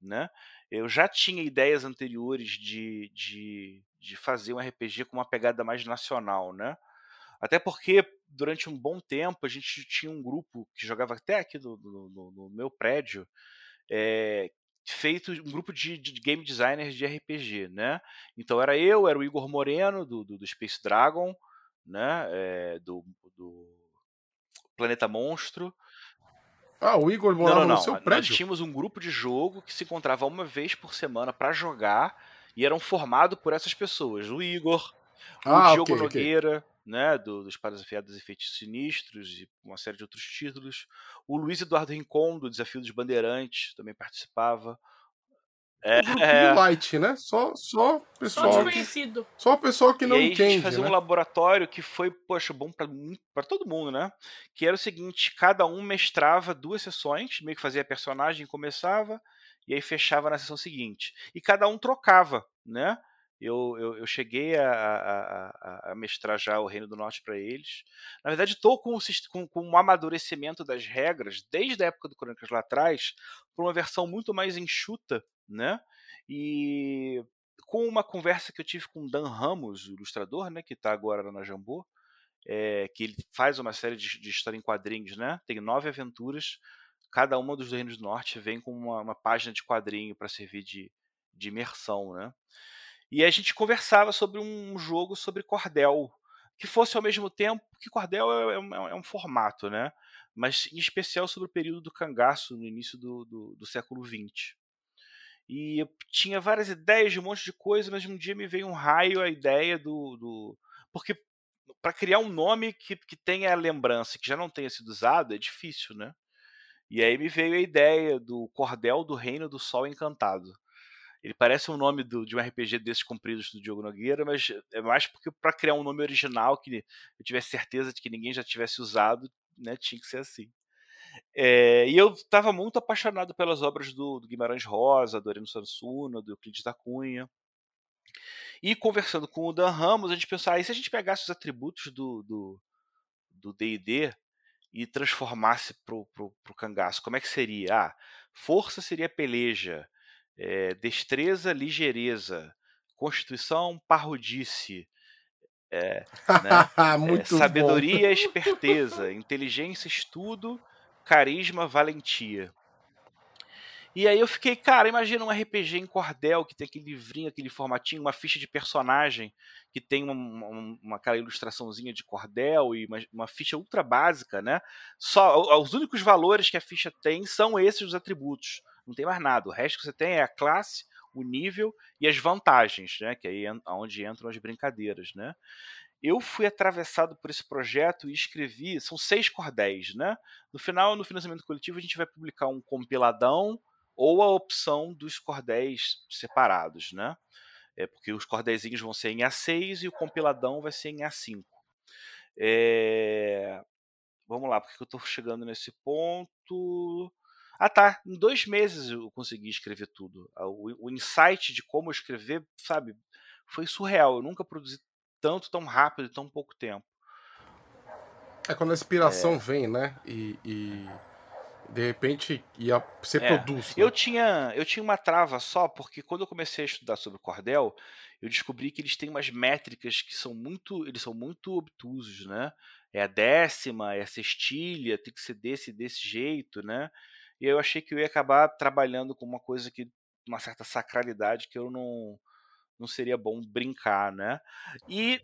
Né? Eu já tinha ideias anteriores de, de, de fazer um RPG com uma pegada mais nacional, né? Até porque durante um bom tempo a gente tinha um grupo que jogava até aqui no, no- no- no meu prédio, é, feito um grupo de, de game designers de RPG, né? Então era eu, era o Igor Moreno do, do, do Space Dragon, né? É, do, do Planeta Monstro. Ah, o Igor morava não, no não. seu Nós prédio? tínhamos um grupo de jogo que se encontrava uma vez por semana para jogar e eram formados por essas pessoas. O Igor, o Ah, Diogo ok, ok. Nogueira, né, do, dos Espadas Afiadas e Feitos Sinistros e uma série de outros títulos. O Luiz Eduardo Rincon, do Desafio dos Bandeirantes, também participava. É, é, light, né? Só, só Só pessoal que, desconhecido. só o pessoal que e não aí a gente entende, fazia né? um laboratório que foi, poxa, bom para todo mundo, né? Que era o seguinte, cada um mestrava duas sessões, meio que fazia a personagem, começava, e aí fechava na sessão seguinte. E cada um trocava, né? Eu, eu, eu cheguei a, a, a- mestrar já o Reino do Norte para eles. Na verdade, estou com, com, com um amadurecimento das regras, desde a época do Crônicas lá atrás, para uma versão muito mais enxuta, né? E com uma conversa que eu tive com o Dan Ramos, o ilustrador, né, que está agora na Jambô, é, que ele faz uma série de, de história em quadrinhos, né? Tem nove aventuras, cada uma dos Reinos do Norte vem com uma, uma página de quadrinho para servir de, de imersão, né? E a gente conversava sobre um jogo sobre cordel, que fosse ao mesmo tempo, que cordel é, é um, é um formato, né? Mas em especial sobre o período do cangaço, no início do, do, do século XX. E eu tinha várias ideias de um monte de coisa, mas um dia me veio um raio a ideia do. do... Porque para criar um nome que, que tenha lembrança que já não tenha sido usado é difícil, né? E aí me veio a ideia do Cordel do Reino do Sol Encantado. Ele parece um nome do, de um RPG desses compridos do Diogo Nogueira, mas é mais porque para criar um nome original que eu tivesse certeza de que ninguém já tivesse usado, né, tinha que ser assim. É, e eu estava muito apaixonado pelas obras do, do Guimarães Rosa, do Areno Sansuna, do Euclides da Cunha. E conversando com o Dan Ramos, a gente pensou, ah, e se a gente pegasse os atributos do D&D e transformasse pro, pro cangaço, como é que seria? Ah, força seria peleja, é, destreza, ligeireza, constituição, parrudice, é, né? é, sabedoria, esperteza, inteligência, estudo, carisma, valentia. E aí eu fiquei, cara, imagina um RPG em cordel que tem aquele livrinho, aquele formatinho, uma ficha de personagem que tem uma, uma, ilustraçãozinha de cordel e uma, uma, ficha ultra básica, né? Só os únicos valores que a ficha tem são esses os atributos. Não tem mais nada. O resto que você tem é a classe, o nível e as vantagens, né? Que aí é onde entram as brincadeiras, né? eu fui atravessado por esse projeto e escrevi, são seis cordéis, né? No final, no financiamento coletivo, a gente vai publicar um compiladão ou a opção dos cordéis separados, né? É porque os cordéisinhos vão ser em A6 e o compiladão vai ser em A5. É... Vamos lá, porque eu estou chegando nesse ponto. Ah, tá. Em dois meses eu consegui escrever tudo. O, o insight de como escrever, sabe, foi surreal. Eu nunca produzi tanto, tão rápido, tão pouco tempo. É quando a inspiração é... vem, né? E, e, de repente ia, você é. produz. Né? Eu, tinha, eu tinha uma trava só, porque quando eu comecei a estudar sobre cordel, eu descobri que eles têm umas métricas que são muito. Eles são muito obtusos, né? É a décima, é a sextilha, tem que ser desse desse jeito, né? E eu achei que eu ia acabar trabalhando com uma coisa que. uma certa sacralidade que eu não não seria bom brincar, né? E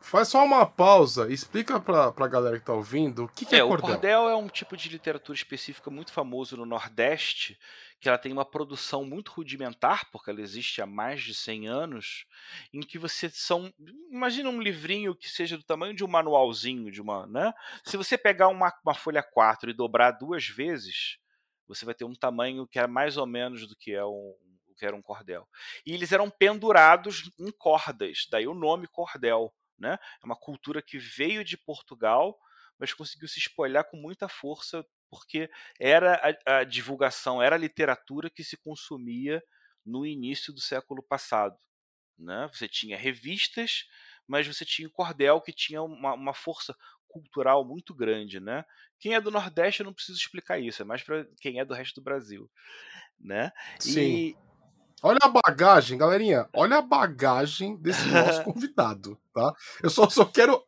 Faz só uma pausa, explica pra, pra galera que tá ouvindo o que, que é, é cordel. O cordel é um tipo de literatura específica muito famoso no Nordeste, que ela tem uma produção muito rudimentar, porque ela existe há mais de 100 anos, em que você são. Imagina um livrinho que seja do tamanho de um manualzinho, de uma. Né? Se você pegar uma, uma folha 4 e dobrar duas vezes, você vai ter um tamanho que é mais ou menos do que é um, que era um cordel. E eles eram pendurados em cordas, daí o nome cordel. Né? É uma cultura que veio de Portugal, mas conseguiu se espalhar com muita força porque era a, a divulgação, era a literatura que se consumia no início do século passado. Né? Você tinha revistas, mas você tinha o cordel que tinha uma, uma força cultural muito grande, né? Quem é do Nordeste eu não preciso explicar isso, é mais para quem é do resto do Brasil, né? Sim. E, Olha a bagagem, galerinha. Olha a bagagem desse nosso convidado, tá? Eu só, só quero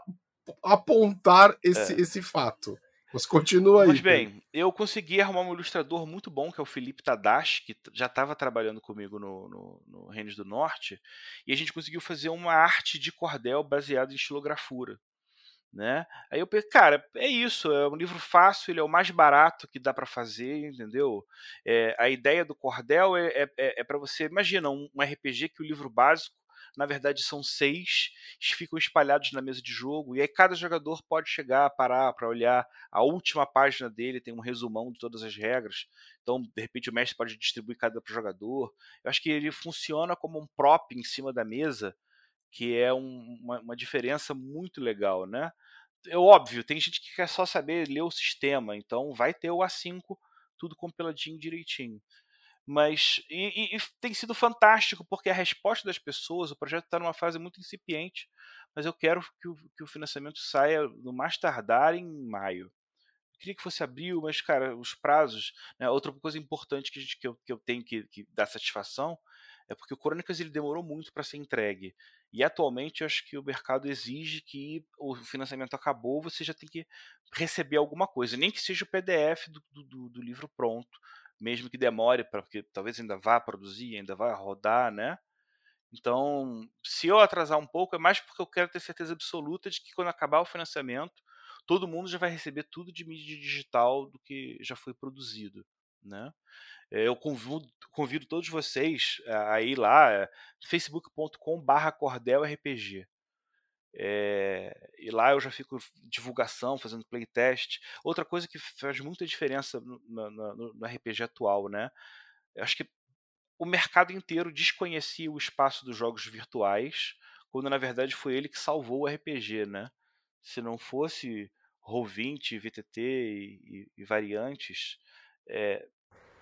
apontar esse, é. esse fato. Mas continua aí. Mas bem, eu consegui arrumar um ilustrador muito bom, que é o Felipe Tadashi, que já estava trabalhando comigo no, no, no Reinos do Norte, e a gente conseguiu fazer uma arte de cordel baseada em estilografura né? Aí eu pensei, cara, é isso, é um livro fácil, ele é o mais barato que dá para fazer, entendeu? É, a ideia do cordel é, é, é, é para você, imagina, um, um, RPG que o livro básico, na verdade, são seis, ficam espalhados na mesa de jogo, e aí cada jogador pode chegar, parar para olhar a última página dele, tem um resumão de todas as regras, então, de repente, o mestre pode distribuir cada jogador. Eu acho que ele funciona como um prop em cima da mesa, que é um, uma, uma, diferença muito legal, né? É óbvio, tem gente que quer só saber ler o sistema, então vai ter o A5 tudo compiladinho direitinho. Mas e, e, tem sido fantástico porque a resposta das pessoas, o projeto está numa fase muito incipiente, mas eu quero que o, que o financiamento saia no mais tardar em maio. Queria que fosse abril, mas cara, os prazos. Né? Outra coisa importante que, gente, que, eu, que eu tenho que, que dar satisfação é porque o Crônicas ele demorou muito para ser entregue. E atualmente acho que o mercado exige que o financiamento acabou, você já tem que receber alguma coisa, nem que seja o PDF do, do, do livro pronto, mesmo que demore, porque talvez ainda vá produzir, ainda vá rodar, né? Então, se eu atrasar um pouco, é mais porque eu quero ter certeza absoluta de que quando acabar o financiamento, todo mundo já vai receber tudo de mídia digital do que já foi produzido, né? Eh, eu convido, convido todos vocês a ir lá, facebook.com/cordelrpg. É, e lá eu já fico divulgação, fazendo playtest. Outra coisa que faz muita diferença no, no, no RPG atual, né? Eu acho que o mercado inteiro desconhecia o espaço dos jogos virtuais, quando na verdade foi ele que salvou o RPG, né? Se não fosse Roll20, VTT e, e, e variantes, é,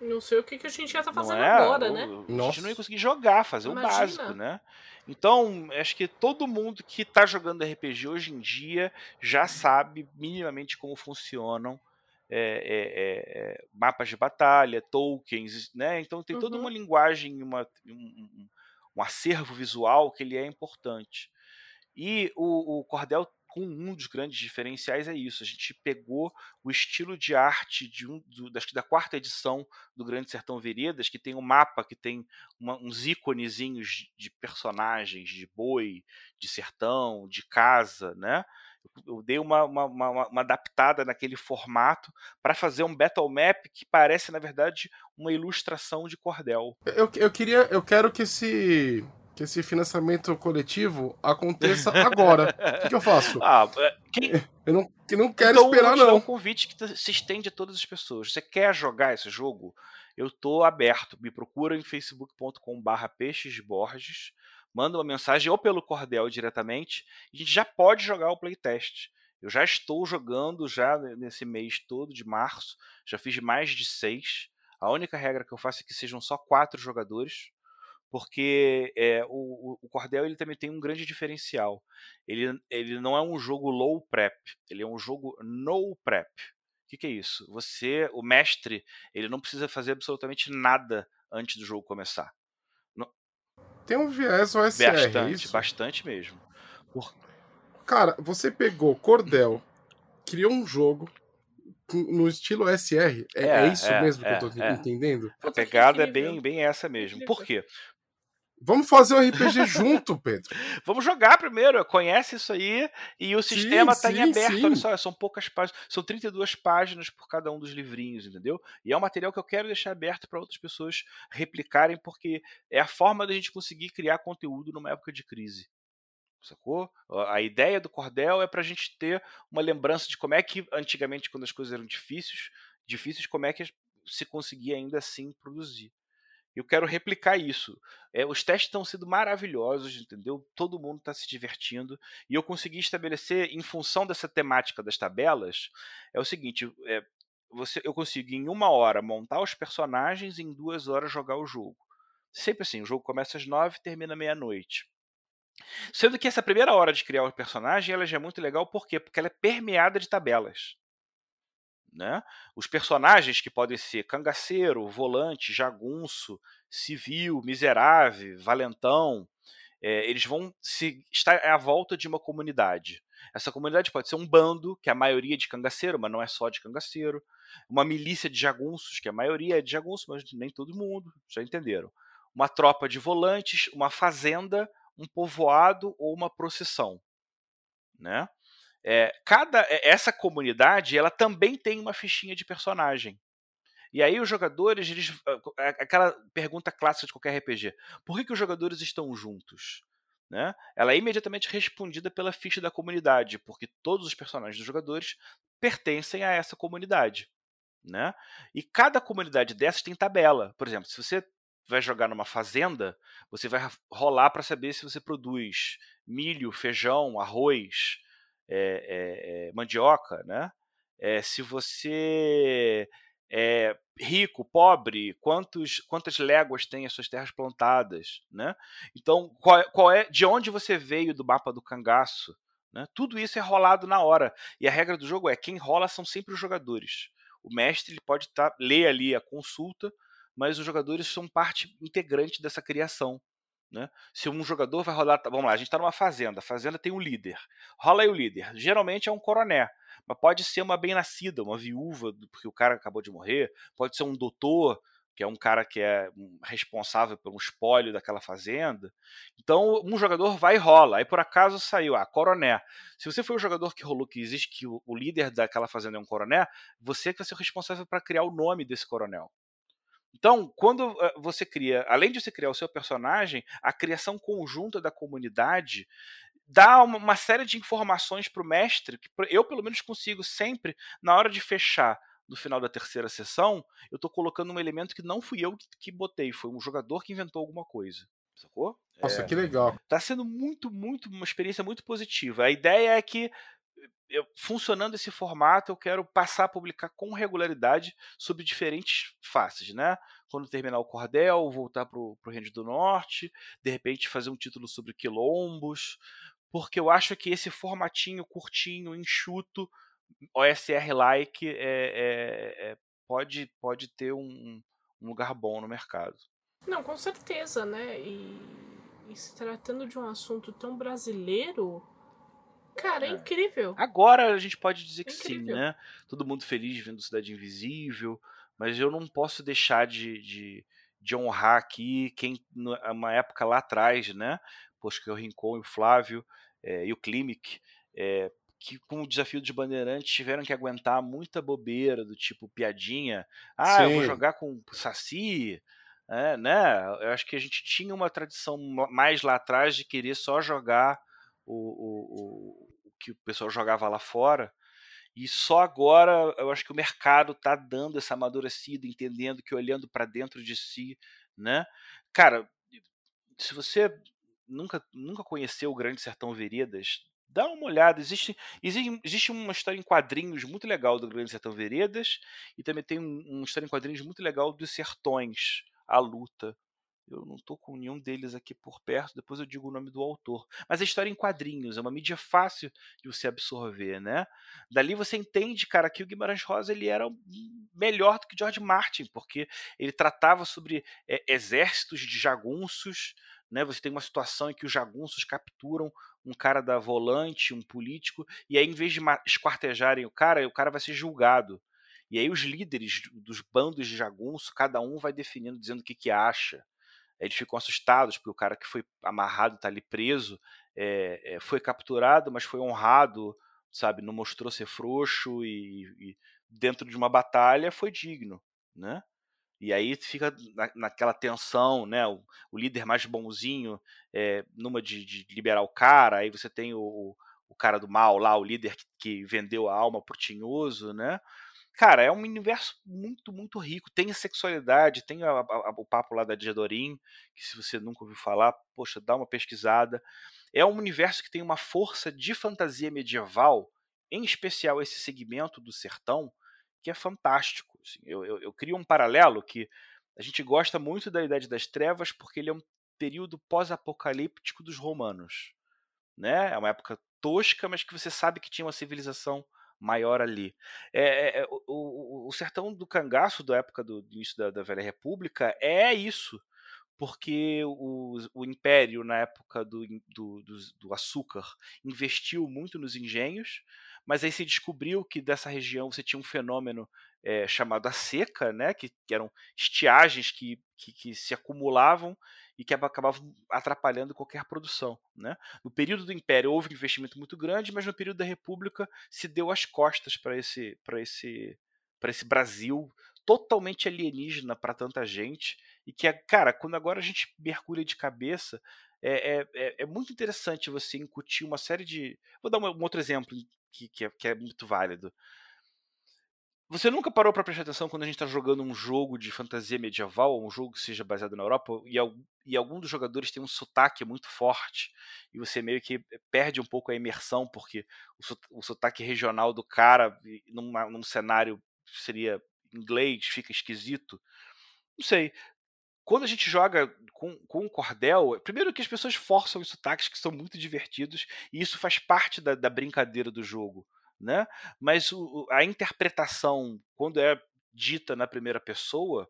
não sei o que, que a gente ia estar tá fazendo é? agora, né? A gente não ia conseguir jogar, fazer Imagina. o básico, né? Então, acho que todo mundo que está jogando RPG hoje em dia já sabe minimamente como funcionam é, é, é, mapas de batalha, tokens, né? Então tem toda uhum. uma linguagem, uma, um, um, acervo visual que ele é importante. E o, o Cordel um dos grandes diferenciais é isso. A gente pegou o estilo de arte de um, do, da, da quarta edição do Grande Sertão Veredas, que tem um mapa, que tem uma, uns íconezinhos de personagens, de boi, de sertão, de casa, né? eu dei uma, uma, uma, uma, adaptada naquele formato para fazer um battle map que parece, na verdade, uma ilustração de cordel. Eu, eu queria, eu quero que esse que esse financiamento coletivo aconteça agora. O que, que, eu faço? Ah, é, quem... Eu não, eu não quero então, esperar, não. É um convite que se estende a todas as pessoas. Você quer jogar esse jogo? Eu estou aberto. Me procura em facebook.com/barra peixesborges. Manda uma mensagem ou pelo Cordel diretamente. A gente já pode jogar o playtest. Eu já estou jogando já nesse mês todo de março. Já fiz mais de seis. A única regra que eu faço é que sejam só quatro jogadores porque é, o, o, Cordel ele também tem um grande diferencial. Ele, ele não é um jogo low prep, ele é um jogo no prep. O que, que, é isso? Você, o mestre, ele não precisa fazer absolutamente nada antes do jogo começar. Não... Tem um viés OSR, é bastante, isso? bastante mesmo. Por... Cara, você pegou Cordel, criou um jogo no estilo SR. É, é, é isso é, mesmo que eu tô entendendo? A pegada é bem, bem essa mesmo. Por quê? Vamos fazer um RPG junto, Pedro. Vamos jogar primeiro, conhece isso aí e o sistema está em aberto. Sim. Olha só, são poucas páginas, são 32 páginas por cada um dos livrinhos, entendeu? E é um material que eu quero deixar aberto para outras pessoas replicarem, porque é a forma da gente conseguir criar conteúdo numa época de crise. Sacou? A ideia do cordel é para a gente ter uma lembrança de como é que antigamente, quando as coisas eram difíceis, difíceis, como é que se conseguia ainda assim produzir. Eu quero replicar isso. É, os testes estão sendo maravilhosos, entendeu? Todo mundo está se divertindo. E eu consegui estabelecer, em função dessa temática das tabelas, é o seguinte: é, você, eu consigo em uma hora montar os personagens e em duas horas jogar o jogo. Sempre assim, o jogo começa às nove e termina meia-noite. Sendo que essa primeira hora de criar o personagem ela já é muito legal, por quê? Porque ela é permeada de tabelas. Né? Os personagens que podem ser cangaceiro, volante, jagunço, civil, miserável, valentão, é, eles vão se, estar à volta de uma comunidade. Essa comunidade pode ser um bando, que é a maioria de cangaceiro, mas não é só de cangaceiro. Uma milícia de jagunços, que a maioria é de jagunço, mas nem todo mundo, já entenderam. Uma tropa de volantes, uma fazenda, um povoado ou uma procissão. Né? É, cada é, essa comunidade ela também tem uma fichinha de personagem. E aí os jogadores, eles, aquela pergunta clássica de qualquer RPG: por que, que os jogadores estão juntos? Né? Ela é imediatamente respondida pela ficha da comunidade, porque todos os personagens dos jogadores pertencem a essa comunidade. Né? E cada comunidade dessas tem tabela. Por exemplo, se você vai jogar numa fazenda, você vai rolar para saber se você produz milho, feijão, arroz, é, é, mandioca, né? É, se você é rico, pobre, quantos, quantas léguas tem as suas terras plantadas, né? Então, qual, qual é, de onde você veio do mapa do cangaço? Né? Tudo isso é rolado na hora. E a regra do jogo é quem rola são sempre os jogadores. O mestre ele pode tá, ler ali a consulta, mas os jogadores são parte integrante dessa criação. Né? Se um jogador vai rolar. Vamos lá, a gente está numa fazenda. A fazenda tem um líder. Rola aí o líder. Geralmente é um coroné. Mas pode ser uma bem-nascida, uma viúva, porque o cara acabou de morrer. Pode ser um doutor, que é um cara que é responsável pelo espólio daquela fazenda. Então, um jogador vai e rola. Aí por acaso saiu, ah, coroné. Se você foi o jogador que rolou que existe, que o, líder daquela fazenda é um coroné, você que vai ser o responsável para criar o nome desse coronel. Então, quando eh, você cria, além de você criar o seu personagem, a criação conjunta da comunidade dá uma, uma série de informações para o mestre que eu pelo menos consigo sempre na hora de fechar no final da terceira sessão, eu estou colocando um elemento que não fui eu que botei, foi um jogador que inventou alguma coisa. Sacou? Nossa, é, que legal. Tá sendo muito, muito, uma experiência muito positiva. A ideia é que, eu, funcionando esse formato, eu quero passar a publicar com regularidade sobre diferentes faces, né? Quando terminar o Cordel, voltar pro, pro Reino do Norte, de repente fazer um título sobre quilombos, porque eu acho que esse formatinho curtinho, enxuto, OSR-like, é, é, é, pode, pode ter um, um lugar bom no mercado. Não, com certeza, né? E, e, se tratando de um assunto tão brasileiro, cara, é, é incrível. Agora a gente pode dizer que sim, né? Todo mundo feliz vendo Cidade Invisível, mas eu não posso deixar de, de, de honrar aqui quem, uma época lá atrás, né? Poxa, que é o Rincon e o Flávio é, e o Klimek, é, que com o desafio dos bandeirantes tiveram que aguentar muita bobeira do tipo piadinha. Ah, Sim. eu vou jogar com Saci, é, né? Eu acho que a gente tinha uma tradição mais lá atrás de querer só jogar o, o que o pessoal jogava lá fora. E só agora eu acho que o mercado está dando essa amadurecida, entendendo que olhando para dentro de si, né? Cara, se você nunca, nunca conheceu o Grande Sertão Veredas, dá uma olhada. Existe, existe, existe uma história em quadrinhos muito legal do Grande Sertão Veredas e também tem um, uma história em quadrinhos muito legal dos Sertões a luta. Eu não estou com nenhum deles aqui por perto, depois eu digo o nome do autor. Mas a história em quadrinhos, é uma mídia fácil de você absorver, né? Dali você entende, cara, que o Guimarães Rosa ele era melhor do que George Martin, porque ele tratava sobre é, exércitos de jagunços, né? Você tem uma situação em que os jagunços capturam um cara da volante, um político, e aí em vez de esquartejarem o cara, o cara vai ser julgado. E aí os líderes dos bandos de jagunço, cada um vai definindo, dizendo o que, que acha. Eles ficam assustados, porque o cara que foi amarrado, está ali preso, é, foi capturado, mas foi honrado, sabe? Não mostrou ser frouxo e, e dentro de uma batalha foi digno, né? E aí fica na, naquela tensão, né? O, o líder mais bonzinho, é, numa de, de, liberar o cara, aí você tem o, o cara do mal lá, o líder que, que vendeu a alma pro tinhoso, né? Cara, é um universo muito, muito rico. Tem a sexualidade, tem a, a, o papo lá da Diadorim, que se você nunca ouviu falar, poxa, dá uma pesquisada. É um universo que tem uma força de fantasia medieval, em especial esse segmento do sertão, que é fantástico. Assim. Eu, eu, eu crio um paralelo que a gente gosta muito da Idade das Trevas porque ele é um período pós-apocalíptico dos romanos. Né? É uma época tosca, mas que você sabe que tinha uma civilização maior ali. É, é, é o, o, sertão do cangaço da época do, do início da, da, Velha República é isso, porque o, o Império, na época do, do, do, do açúcar, investiu muito nos engenhos, mas aí se descobriu que dessa região você tinha um fenômeno é, chamado a seca, né, que, que eram estiagens que, que, que, se acumulavam e que acabavam atrapalhando qualquer produção. Né? No período do Império houve um investimento muito grande, mas no período da República se deu as costas para esse, esse, esse Brasil totalmente alienígena para tanta gente e que, cara, quando agora a gente mergulha de cabeça, é, é, é, é muito interessante você incutir uma série de. Vou dar um, um outro exemplo que, que, é, que é muito válido. Você nunca parou para prestar atenção quando a gente está jogando um jogo de fantasia medieval, um jogo que seja baseado na Europa, e, e algum dos jogadores tem um sotaque muito forte, e você meio que perde um pouco a imersão, porque o, sotaque regional do cara, num cenário seria inglês, fica esquisito. Não sei. Quando a gente joga com, com o cordel, primeiro que as pessoas forçam os sotaques que são muito divertidos, e isso faz parte da, da brincadeira do jogo né? Mas o, a interpretação, quando é dita na primeira pessoa,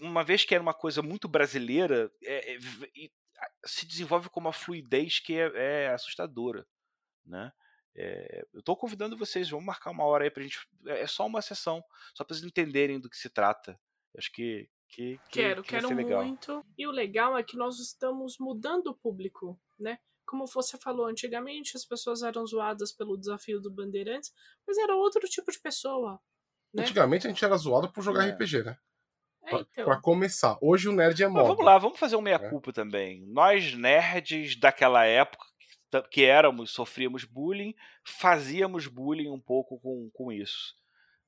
uma vez que é uma coisa muito brasileira, é, é, se desenvolve com uma fluidez que é, é assustadora, né? É, eu estou convidando vocês, vamos marcar uma hora aí pra gente. É, é só uma sessão, só para vocês entenderem do que se trata. Acho que. que, que quero, que quero muito. E o legal é que nós estamos mudando o público, né? Como você falou, antigamente as pessoas eram zoadas pelo desafio do Bandeirantes, mas era outro tipo de pessoa. Né? Antigamente a gente era zoado por jogar é. RPG, né? É, então. Pra começar. Hoje o nerd é moda. vamos lá, vamos fazer um meia-culpa é. também. Nós, nerds daquela época, que éramos, sofríamos bullying, fazíamos bullying um pouco com, com isso.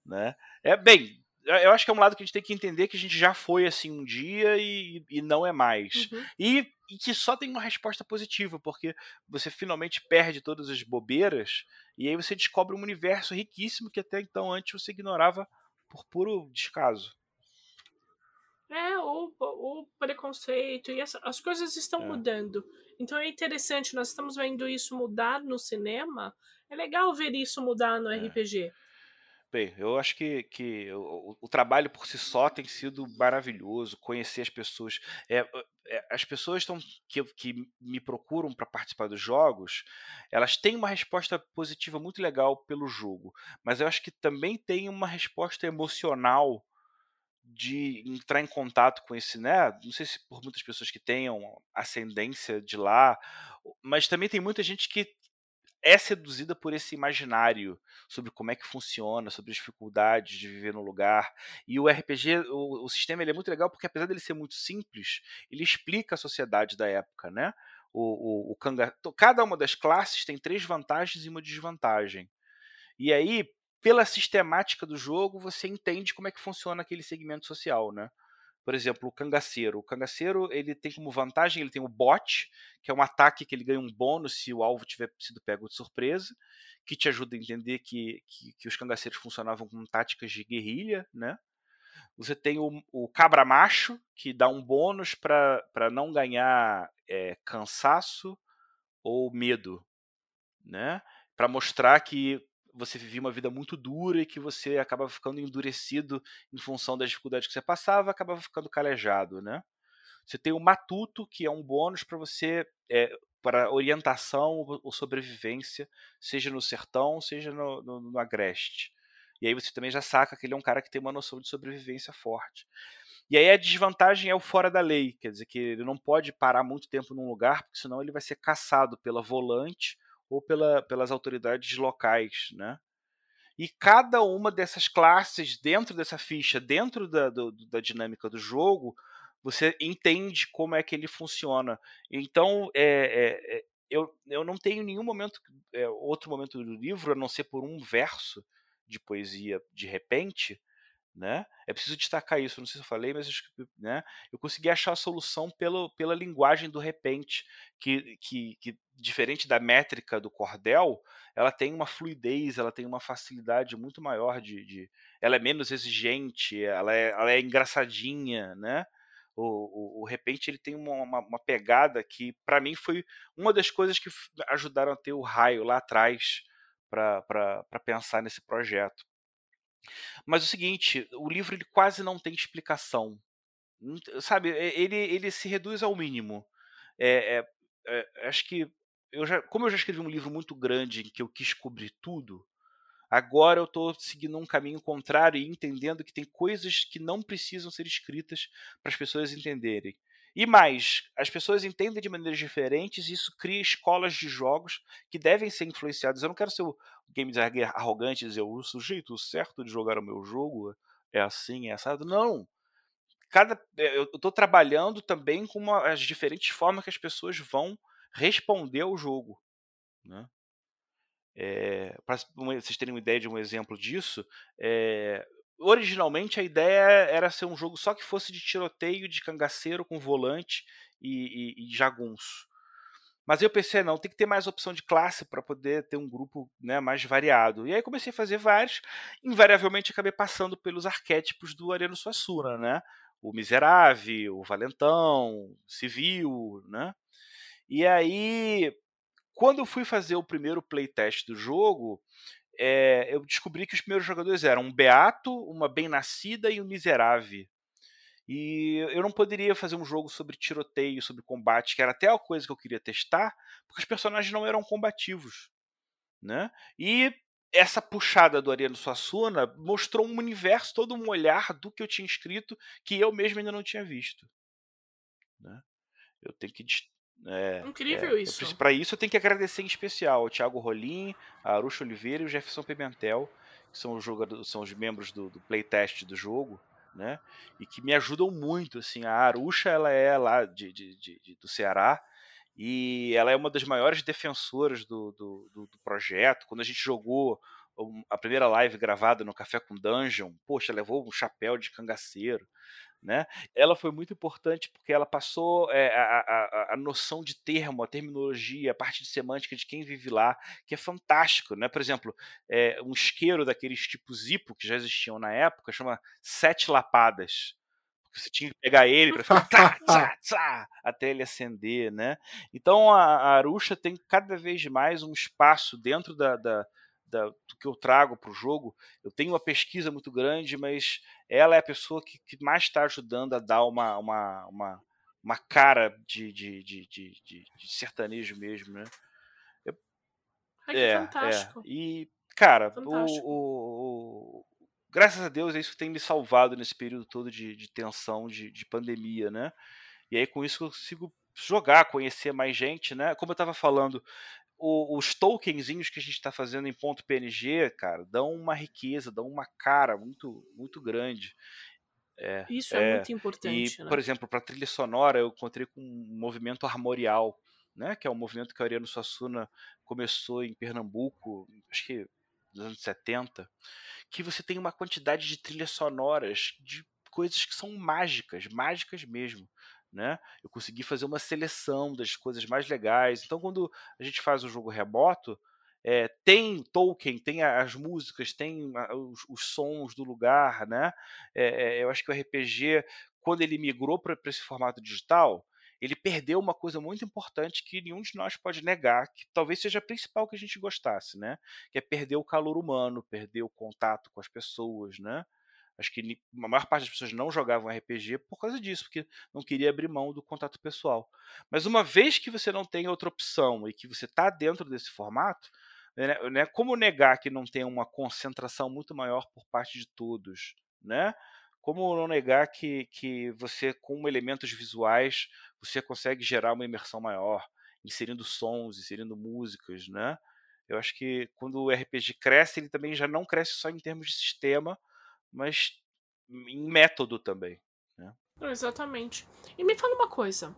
Né? É bem, eu acho que é um lado que a gente tem que entender que a gente já foi assim um dia e, e não é mais. Uhum. E, e, que só tem uma resposta positiva, porque você finalmente perde todas as bobeiras e aí você descobre um universo riquíssimo que até então antes você ignorava por puro descaso. É, o, o preconceito e essa, as coisas estão é. mudando. Então é interessante, nós estamos vendo isso mudar no cinema. É legal ver isso mudar no é. RPG. Bem, eu acho que, que o, o, trabalho por si só tem sido maravilhoso, conhecer as pessoas. É, é, as pessoas tão, que, que me procuram para participar dos jogos, elas têm uma resposta positiva muito legal pelo jogo, mas eu acho que também tem uma resposta emocional de entrar em contato com esse, né? Não sei se por muitas pessoas que tenham ascendência de lá, mas também tem muita gente que é seduzida por esse imaginário sobre como é que funciona, sobre as dificuldades de viver no lugar. E o RPG, o, o sistema ele é muito legal porque apesar dele ser muito simples, ele explica a sociedade da época, né? O, o, o. Cada uma das classes tem três vantagens e uma desvantagem. E aí, pela sistemática do jogo, você entende como é que funciona aquele segmento social, né? Por exemplo, o cangaceiro. O cangaceiro ele tem como vantagem, ele tem o bot, que é um ataque que ele ganha um bônus se o alvo tiver sido pego de surpresa, que te ajuda a entender que, que, que os cangaceiros funcionavam com táticas de guerrilha, né? Você tem o, o cabra macho, que dá um bônus para não ganhar é, cansaço ou medo, né? Para mostrar que você vivia uma vida muito dura e que você acaba ficando endurecido em função das dificuldades que você passava, acabava ficando calejado, né? Você tem o matuto, que é um bônus para você é, para orientação ou sobrevivência, seja no sertão, seja no, no, no, agreste. E aí você também já saca que ele é um cara que tem uma noção de sobrevivência forte. E aí a desvantagem é o fora da lei, quer dizer que ele não pode parar muito tempo num lugar, porque senão ele vai ser caçado pela volante ou pela, pelas autoridades locais, né? E cada uma dessas classes dentro dessa ficha, dentro da, do, da dinâmica do jogo, você entende como é que ele funciona. Então, é, é, é, eu, eu não tenho nenhum momento, é, outro momento do livro, a não ser por um verso de poesia de repente, né? É preciso destacar isso, não sei se eu falei, mas né, eu consegui achar a solução pelo, pela linguagem do repente, que, que, que, diferente da métrica do cordel, ela tem uma fluidez, ela tem uma facilidade muito maior de. de ela é menos exigente, ela é, ela é engraçadinha, né? O, o, o repente ele tem uma, uma, uma pegada que, para mim, foi uma das coisas que ajudaram a ter o raio lá atrás para pensar nesse projeto. Mas o seguinte, o livro ele quase não tem explicação. Sabe, ele, ele se reduz ao mínimo. É, é, é, acho que eu já, como eu já escrevi um livro muito grande em que eu quis cobrir tudo, agora eu estou seguindo um caminho contrário e entendendo que tem coisas que não precisam ser escritas para as pessoas entenderem. E mais, as pessoas entendem de maneiras diferentes e isso cria escolas de jogos que devem ser influenciadas. Eu não quero ser o game designer arrogante e dizer o sujeito certo de jogar o meu jogo é assim, é assado. Não. Cada, é, eu estou trabalhando também com uma, as diferentes formas que as pessoas vão responder ao jogo. Né? É, para vocês terem uma ideia de um exemplo disso, é, originalmente a ideia era ser um jogo só que fosse de tiroteio, de cangaceiro com volante e, e, e jagunço. Mas eu pensei, não, tem que ter mais opção de classe para poder ter um grupo né, mais variado. E aí comecei a fazer vários. Invariavelmente acabei passando pelos arquétipos do Areno Suassuna, né? O miserável, o valentão, o civil, né? E aí, quando eu fui fazer o primeiro playtest do jogo, é, eu descobri que os primeiros jogadores eram um beato, uma bem-nascida e um miserável. E eu não poderia fazer um jogo sobre tiroteio, sobre combate, que era até a coisa que eu queria testar, porque os personagens não eram combativos. Né? E essa puxada do Ariano Suassuna mostrou um universo, todo um olhar do que eu tinha escrito que eu mesmo ainda não tinha visto. Né? Eu tenho que é, Incrível é, isso. Para isso eu tenho que agradecer em especial o Thiago Rolim, a Aruxa Oliveira e o Jefferson Pimentel, que são os, jogadores, são os membros do, do playtest do jogo, né? E que me ajudam muito, assim. A Aruxa, ela é lá de, de, de, do Ceará E ela é uma das maiores defensoras do, do, do, do projeto. Quando a gente jogou a primeira live gravada no Café com Dungeon, poxa, levou um chapéu de cangaceiro. Né? Ela foi muito importante porque ela passou é, a, a, a, noção de termo, a terminologia, a parte de semântica de quem vive lá, que é fantástico. Né? Por exemplo, é, um isqueiro daqueles tipo Zipo, que já existiam na época, chama Sete Lapadas. Você tinha que pegar ele para ficar tá, tá, tá, até ele acender, né? Então a, a Arusha tem cada vez mais um espaço dentro da, da da, do que eu trago para o jogo. Eu tenho uma pesquisa muito grande, mas ela é a pessoa que, que mais está ajudando a dar uma, uma, uma, uma cara de, de, de, de, de sertanejo mesmo, né? Eu, Ai, é, fantástico. É. E, cara, o, o, graças a Deus isso tem me salvado nesse período todo de, de tensão, de, de pandemia, né? E aí com isso eu consigo jogar, conhecer mais gente, né? Como eu estava falando, o, os tokenzinhos que a gente está fazendo em ponto PNG, cara, dão uma riqueza, dão uma cara muito, muito grande. É, Isso é, é, muito importante. E, né? por exemplo, para trilha sonora, eu encontrei com um movimento armorial, né, que é um movimento que a Ariano Suassuna começou em Pernambuco, acho que nos anos 70, que você tem uma quantidade de trilhas sonoras de coisas que são mágicas, mágicas mesmo né? Eu consegui fazer uma seleção das coisas mais legais. Então, quando a gente faz o jogo remoto, é, tem Tolkien, tem as músicas, tem os, os sons do lugar, né? É, eu acho que o RPG, quando ele migrou para esse formato digital, ele perdeu uma coisa muito importante que nenhum de nós pode negar, que talvez seja a principal que a gente gostasse, né? Que é perder o calor humano, perder o contato com as pessoas, né? Acho que a maior parte das pessoas não jogavam RPG por causa disso, porque não queria abrir mão do contato pessoal. Mas uma vez que você não tem outra opção e que você está dentro desse formato, né, né, como negar que não tem uma concentração muito maior por parte de todos, né? Como não negar que, que você, com elementos visuais, você consegue gerar uma imersão maior, inserindo sons, inserindo músicas, né? Eu acho que quando o RPG cresce, ele também já não cresce só em termos de sistema, mas em método também. Né? Exatamente. E me fala uma coisa: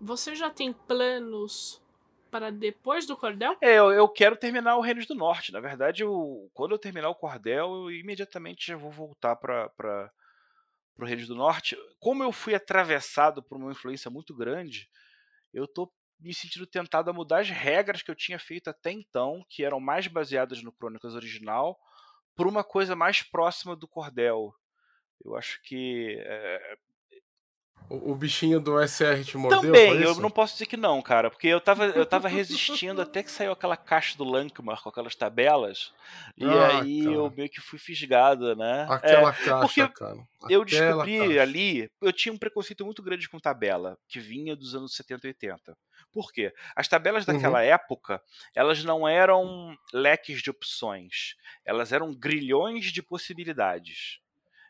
você já tem planos para depois do Cordel? É, eu, eu quero terminar o Reinos do Norte. Na verdade, eu, quando eu terminar o Cordel, eu imediatamente já vou voltar para o Reinos do Norte. Como eu fui atravessado por uma influência muito grande, eu estou me sentindo tentado a mudar as regras que eu tinha feito até então, que eram mais baseadas no Crônicas original, por uma coisa mais próxima do cordel. Eu acho que. É... O, o, bichinho do SR te mordeu? Também, eu não posso dizer que não, cara, porque eu tava, eu tava resistindo até que saiu aquela caixa do Lankmar com aquelas tabelas, e ah, aí cara. eu meio que fui fisgado, né? Aquela é, caixa, cara. eu descobri caixa. ali, eu tinha um preconceito muito grande com tabela, que vinha dos anos 70 e 80. Por quê? As tabelas daquela uhum. época, elas não eram leques de opções, elas eram grilhões de possibilidades.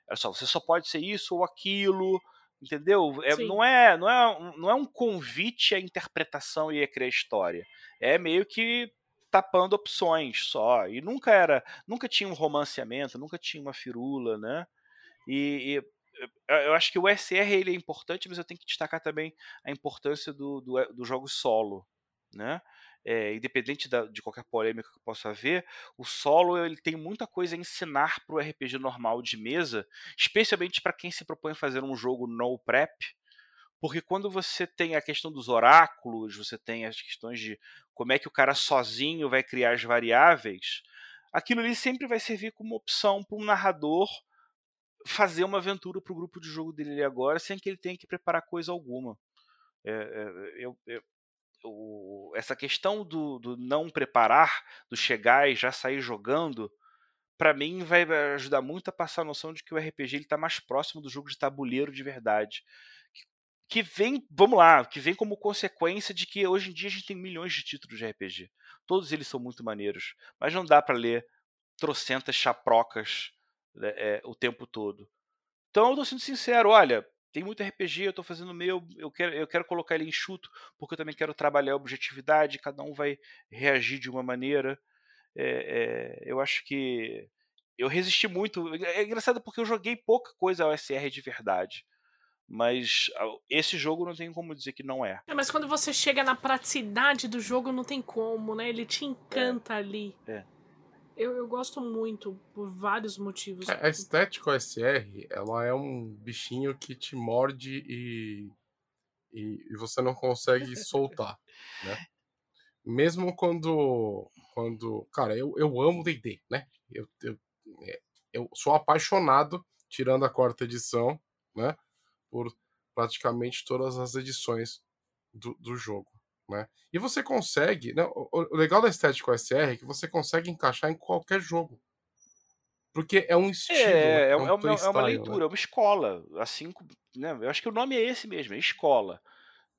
Olha só, você só pode ser isso ou aquilo, entendeu? É, não, é, não, é, não é um convite à interpretação e a criar história. É meio que tapando opções só. E nunca era, nunca tinha um romanceamento, nunca tinha uma firula, né? E, e eu acho que o SR ele é importante, mas eu tenho que destacar também a importância do, do, do jogo solo, né? É, independente da, de qualquer polêmica que possa haver, o solo ele tem muita coisa a ensinar para o RPG normal de mesa, especialmente para quem se propõe a fazer um jogo no prep, porque quando você tem a questão dos oráculos, você tem as questões de como é que o cara sozinho vai criar as variáveis, aquilo ali sempre vai servir como opção para um narrador fazer uma aventura para o grupo de jogo dele agora sem que ele tenha que preparar coisa alguma. É, é, eu, eu, o, essa questão do, do, não preparar, do chegar e já sair jogando, para mim vai ajudar muito a passar a noção de que o RPG está mais próximo do jogo de tabuleiro de verdade. Que, vem, vamos lá, que vem como consequência de que hoje em dia a gente tem milhões de títulos de RPG. Todos eles são muito maneiros, mas não dá para ler trocentas chaprocas né, é, o tempo todo. Então eu tô sendo sincero, olha, tem muito RPG, eu estou fazendo o meu, eu quero, eu quero colocar ele enxuto, porque eu também quero trabalhar a objetividade, cada um vai reagir de uma maneira. É, é, eu acho que eu resisti muito. É engraçado porque eu joguei pouca coisa ao SR de verdade. Mas esse jogo não tem como dizer que não é. é. Mas quando você chega na praticidade do jogo, não tem como, né? Ele te encanta é. ali. É. Eu, eu gosto muito, por vários motivos. A estética OSR, ela é um bichinho que te morde e, e, e você não consegue soltar, né? Mesmo quando, quando... Cara, eu, eu amo D&D, né? Eu, eu, é, eu sou apaixonado, tirando a quarta edição, né? Por praticamente todas as edições do, do jogo. Né? E você consegue, né, o, legal da estética OSR é que você consegue encaixar em qualquer jogo. Porque é um estilo. É, é, é, um é, uma, é uma leitura, né? é uma escola. Assim, né, eu acho que o nome é esse mesmo, é escola.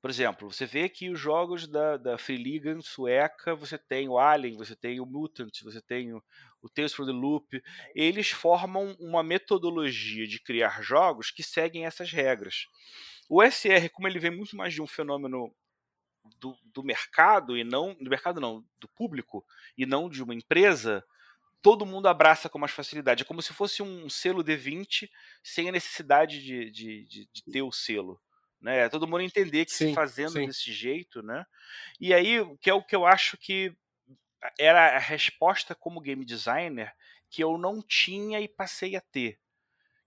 Por exemplo, você vê que os jogos da, da Free League sueca, você tem o Alien, você tem o Mutant, você tem o, o Tales from the Loop, eles formam uma metodologia de criar jogos que seguem essas regras. O SR, como ele vem muito mais de um fenômeno do, do mercado e não do mercado não do público e não de uma empresa todo mundo abraça com mais facilidade. É como se fosse um selo D20 sem a necessidade de, de, de, de ter o selo né? É todo mundo entender que sim, se fazendo sim. desse jeito né? E aí que é o que eu acho que era a resposta como game designer que eu não tinha e passei a ter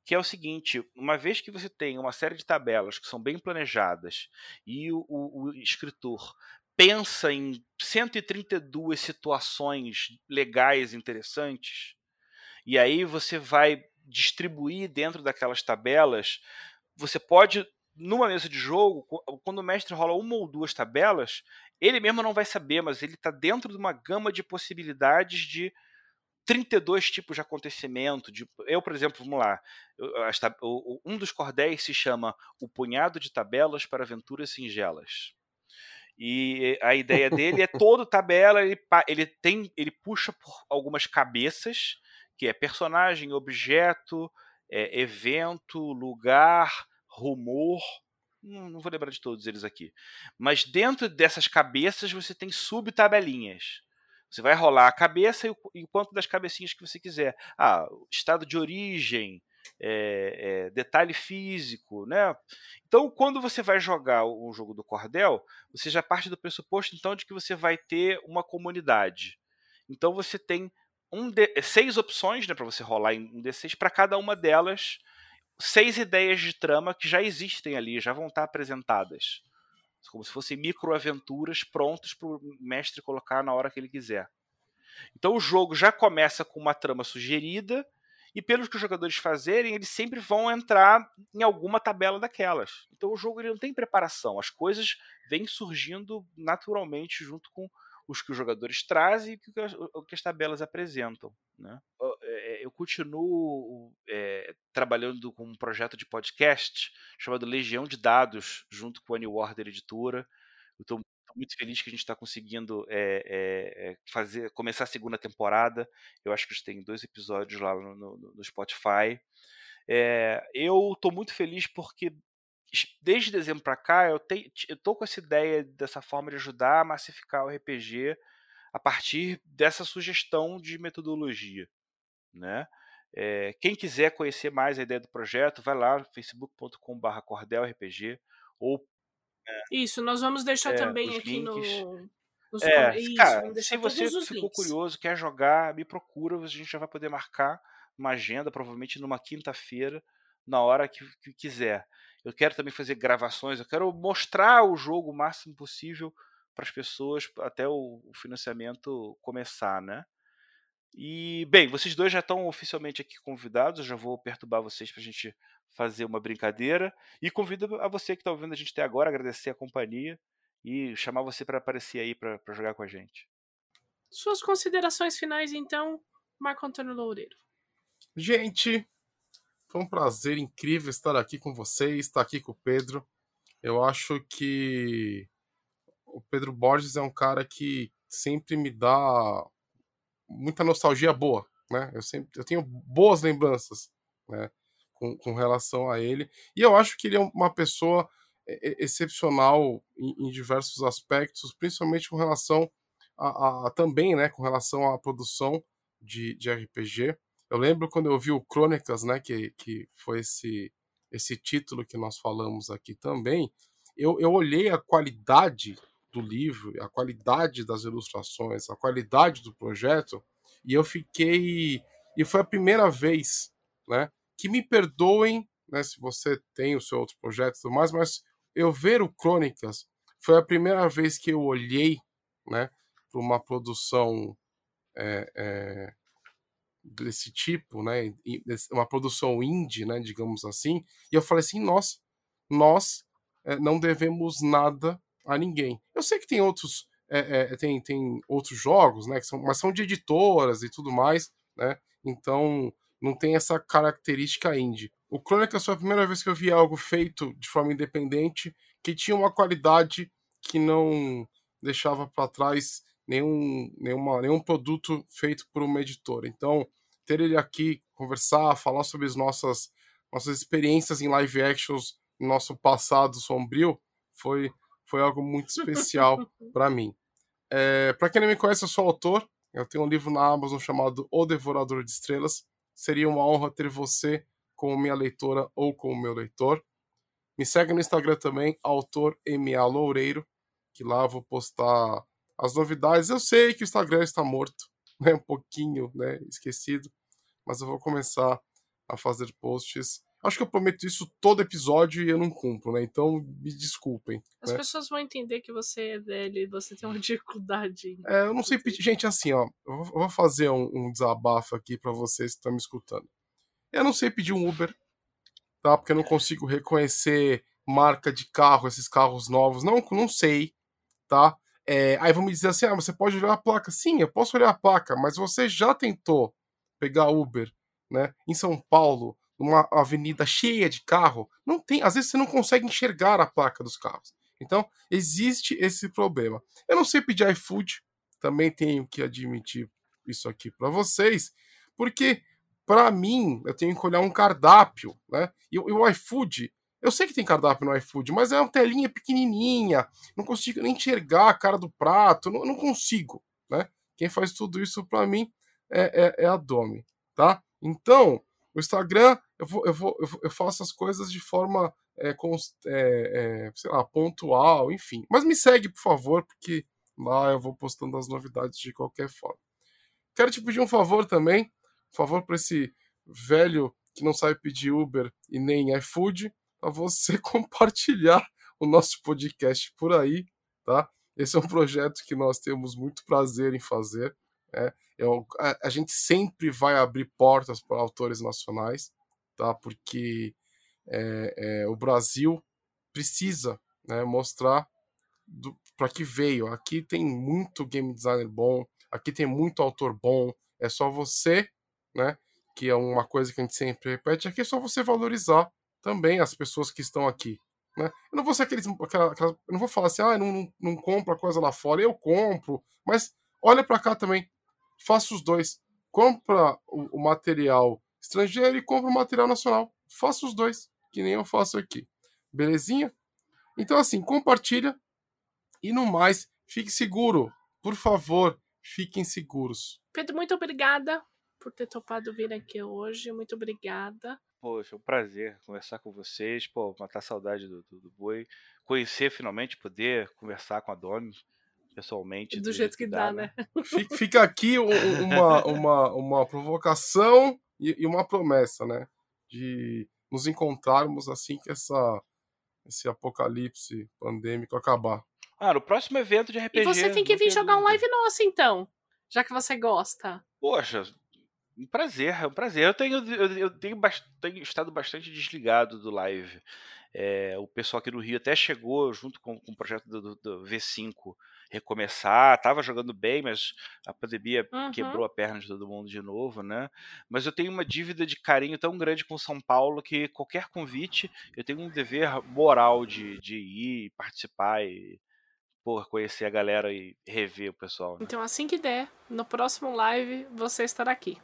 que é o seguinte: uma vez que você tem uma série de tabelas que são bem planejadas e o, o, o escritor pensa em 132 situações legais interessantes, e aí você vai distribuir dentro daquelas tabelas, você pode numa mesa de jogo, quando o mestre rola uma ou duas tabelas, ele mesmo não vai saber, mas ele está dentro de uma gama de possibilidades de 32 tipos de acontecimento. De, eu, por exemplo, vamos lá. Um dos cordéis se chama O Punhado de Tabelas para Aventuras Singelas. E a ideia dele é todo tabela, ele, ele tem. ele puxa por algumas cabeças, que é personagem, objeto, é, evento, lugar, rumor. Não, não vou lembrar de todos eles aqui. Mas dentro dessas cabeças você tem subtabelinhas. Você vai rolar a cabeça e o, e o quanto das cabecinhas que você quiser. Ah, estado de origem, é, é, detalhe físico, né? Então, quando você vai jogar o jogo do cordel, você já parte do pressuposto então de que você vai ter uma comunidade. Então, você tem um de, seis opções né, para você rolar em um D6 para cada uma delas, seis ideias de trama que já existem ali, já vão estar apresentadas como se fossem microaventuras prontas para o mestre colocar na hora que ele quiser. Então o jogo já começa com uma trama sugerida e pelos que os jogadores fazerem, eles sempre vão entrar em alguma tabela daquelas. Então o jogo ele não tem preparação, as coisas vêm surgindo naturalmente junto com os que os jogadores trazem e o que as tabelas apresentam. Né? É, eu continuo é, trabalhando com um projeto de podcast chamado Legião de Dados, junto com a New Order Editora. Estou muito feliz que a gente está conseguindo é, é, fazer, começar a segunda temporada. Eu acho que a gente tem dois episódios lá no, no, no Spotify. Eu estou muito feliz porque desde dezembro para cá, eu, tô com essa ideia dessa forma de ajudar a massificar o RPG a partir dessa sugestão de metodologia, né? É, quem quiser conhecer mais a ideia do projeto, vai lá facebook.com/cordelrpg ou é, isso, nós vamos deixar é, também aqui links. no nos é, isso, cara, se você ficou links. curioso, quer jogar, me procura, a gente já vai poder marcar uma agenda, provavelmente numa quinta-feira, na hora que, que quiser. Eu quero também fazer gravações, eu quero mostrar o jogo o máximo possível para as pessoas até o, o financiamento começar, né? E, bem, vocês dois já estão oficialmente aqui convidados, eu já vou perturbar vocês para a gente fazer uma brincadeira. E convido a você que está ouvindo a gente até agora, agradecer a companhia e chamar você para aparecer aí para jogar com a gente. Suas considerações finais, então, Marco Antônio Loureiro. Gente, foi um prazer incrível estar aqui com vocês, estar aqui com o Pedro. Eu acho que o Pedro Borges é um cara que sempre me dá muita nostalgia boa, né? Eu sempre eu tenho boas lembranças, né? Com, com relação a ele. E eu acho que ele é uma pessoa excepcional em, em diversos aspectos, principalmente com relação a, a, a, também, né? Com relação à produção de, de RPG. Eu lembro quando eu vi o Crônicas, né, que, que foi esse esse título que nós falamos aqui também, eu, eu olhei a qualidade do livro, a qualidade das ilustrações, a qualidade do projeto, e eu fiquei. E foi a primeira vez, né? Que me perdoem, né? Se você tem o seu outro projeto e tudo mais, mas eu ver o Crônicas foi a primeira vez que eu olhei, né? Para uma produção é, é, desse tipo, né? Uma produção indie, né? Digamos assim. E eu falei assim, nossa, nós é, não devemos nada a ninguém. Eu sei que tem outros é, é, tem, tem outros jogos, né? Que são, mas são de editoras e tudo mais, né? Então não tem essa característica indie. O Chronicles foi a primeira vez que eu vi algo feito de forma independente que tinha uma qualidade que não deixava para trás nenhum, nenhuma, nenhum produto feito por uma editora. Então, ter ele aqui, conversar, falar sobre as nossas, nossas experiências em live actions, nosso passado sombrio, foi, foi algo muito especial para mim. É, para quem não me conhece, eu sou autor. Eu tenho um livro na Amazon chamado O Devorador de Estrelas. Seria uma honra ter você como minha leitora ou como meu leitor. Me segue no Instagram também, autor MA Loureiro, que lá vou postar as novidades. Eu sei que o Instagram está morto, né, um pouquinho né, esquecido, mas eu vou começar a fazer posts Acho que eu prometo isso todo episódio e eu não cumpro, né? Então me desculpem. As né? pessoas vão entender que você é velho e você tem uma dificuldade. É, eu não sei pedir. Gente, assim, ó. Eu vou fazer um, um desabafo aqui para vocês que estão me escutando. Eu não sei pedir um Uber, tá? Porque eu não consigo reconhecer marca de carro, esses carros novos. Não, não sei, tá? É, aí vão me dizer assim: ah, você pode olhar a placa. Sim, eu posso olhar a placa, mas você já tentou pegar Uber, né? Em São Paulo uma avenida cheia de carro, não tem, às vezes você não consegue enxergar a placa dos carros. Então, existe esse problema. Eu não sei pedir iFood, também tenho que admitir isso aqui para vocês, porque para mim eu tenho que olhar um cardápio, né? E, e, o iFood, eu sei que tem cardápio no iFood, mas é uma telinha pequenininha, não consigo nem enxergar a cara do prato, não, não consigo, né? Quem faz tudo isso para mim é, é, é a Domi, tá? Então, o Instagram, eu, vou, eu, vou, eu faço as coisas de forma, é, com, é, é, sei lá, pontual, enfim. Mas me segue, por favor, porque lá eu vou postando as novidades de qualquer forma. Quero te pedir um favor também, um favor para esse velho que não sabe pedir Uber e nem iFood, para você compartilhar o nosso podcast por aí, tá? Esse é um projeto que nós temos muito prazer em fazer. É, eu, a, a, gente sempre vai abrir portas para autores nacionais, tá? Porque é, é, o Brasil precisa né, mostrar para que veio. Aqui tem muito game designer bom, aqui tem muito autor bom. É só você, né? Que é uma coisa que a gente sempre repete, aqui é só você valorizar também as pessoas que estão aqui. Né? Eu não vou ser aqueles. Aquela, aquela, não vou falar assim, ah, não, não, não compro a coisa lá fora, eu compro, mas olha para cá também faça os dois. Compra o, o material estrangeiro e compra o material nacional. Faça os dois, que nem eu faço aqui. Belezinha? Então, assim, compartilha. E no mais, fique seguro. Por favor, fiquem seguros. Pedro, muito obrigada por ter topado vir aqui hoje. Muito obrigada. Poxa, é um prazer conversar com vocês. Pô, matar a saudade do, do, do boi. Conhecer finalmente, poder conversar com a Domi pessoalmente. Do, do jeito que, que dá, dá, né? né? Fica aqui uma, uma, uma provocação e, uma promessa, né? De nos encontrarmos assim que essa, esse apocalipse pandêmico acabar. Ah, no próximo evento de RPG. E você tem que vir jogar um live nosso, então. Já que você gosta. Poxa, um prazer, é um prazer. Eu tenho, eu, eu tenho, tenho estado bastante desligado do live. É, o pessoal aqui no Rio até chegou junto com, com o projeto do, do, do V5 recomeçar. Tava jogando bem, mas a pandemia uhum. quebrou a perna de todo mundo de novo, né? Mas eu tenho uma dívida de carinho tão grande com São Paulo que qualquer convite eu tenho um dever moral de, de ir, participar e por conhecer a galera e rever o pessoal. Né? Então, assim que der, no próximo live você estará aqui.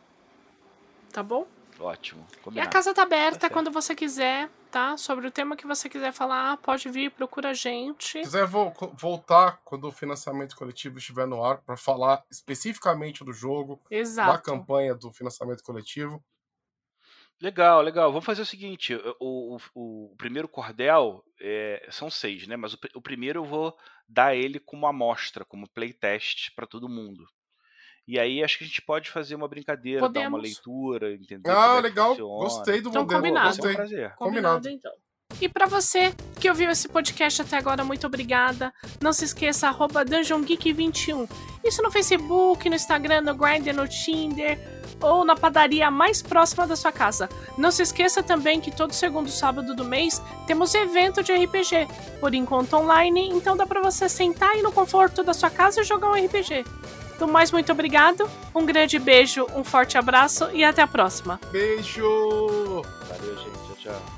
Tá bom? Ótimo. Combinado. E a casa tá aberta tá quando você quiser, tá? Sobre o tema que você quiser falar, pode vir, procura a gente. Se quiser vo voltar quando o financiamento coletivo estiver no ar para falar especificamente do jogo, Exato. da campanha do financiamento coletivo, Legal, legal. Vamos fazer o seguinte: o, o, o primeiro cordel é, são seis, né? Mas o, o, primeiro eu vou dar ele como amostra, como playtest para todo mundo. E aí acho que a gente pode fazer uma brincadeira, Podemos. dar uma leitura, entender. Ah, é legal. Gostei do então, modelo. Combinado. Gostei. Combinado, combinado então. E para você que ouviu esse podcast até agora, muito obrigada. Não se esqueça, arroba DungeonGeek21. Isso no Facebook, no Instagram, no Grindr, no Tinder ou na padaria mais próxima da sua casa. Não se esqueça também que todo segundo sábado do mês temos evento de RPG, por enquanto online, então dá para você sentar aí no conforto da sua casa e jogar um RPG. Do mais, muito obrigado, um grande beijo, um forte abraço e até a próxima. Beijo! Valeu, gente. Tchau, tchau.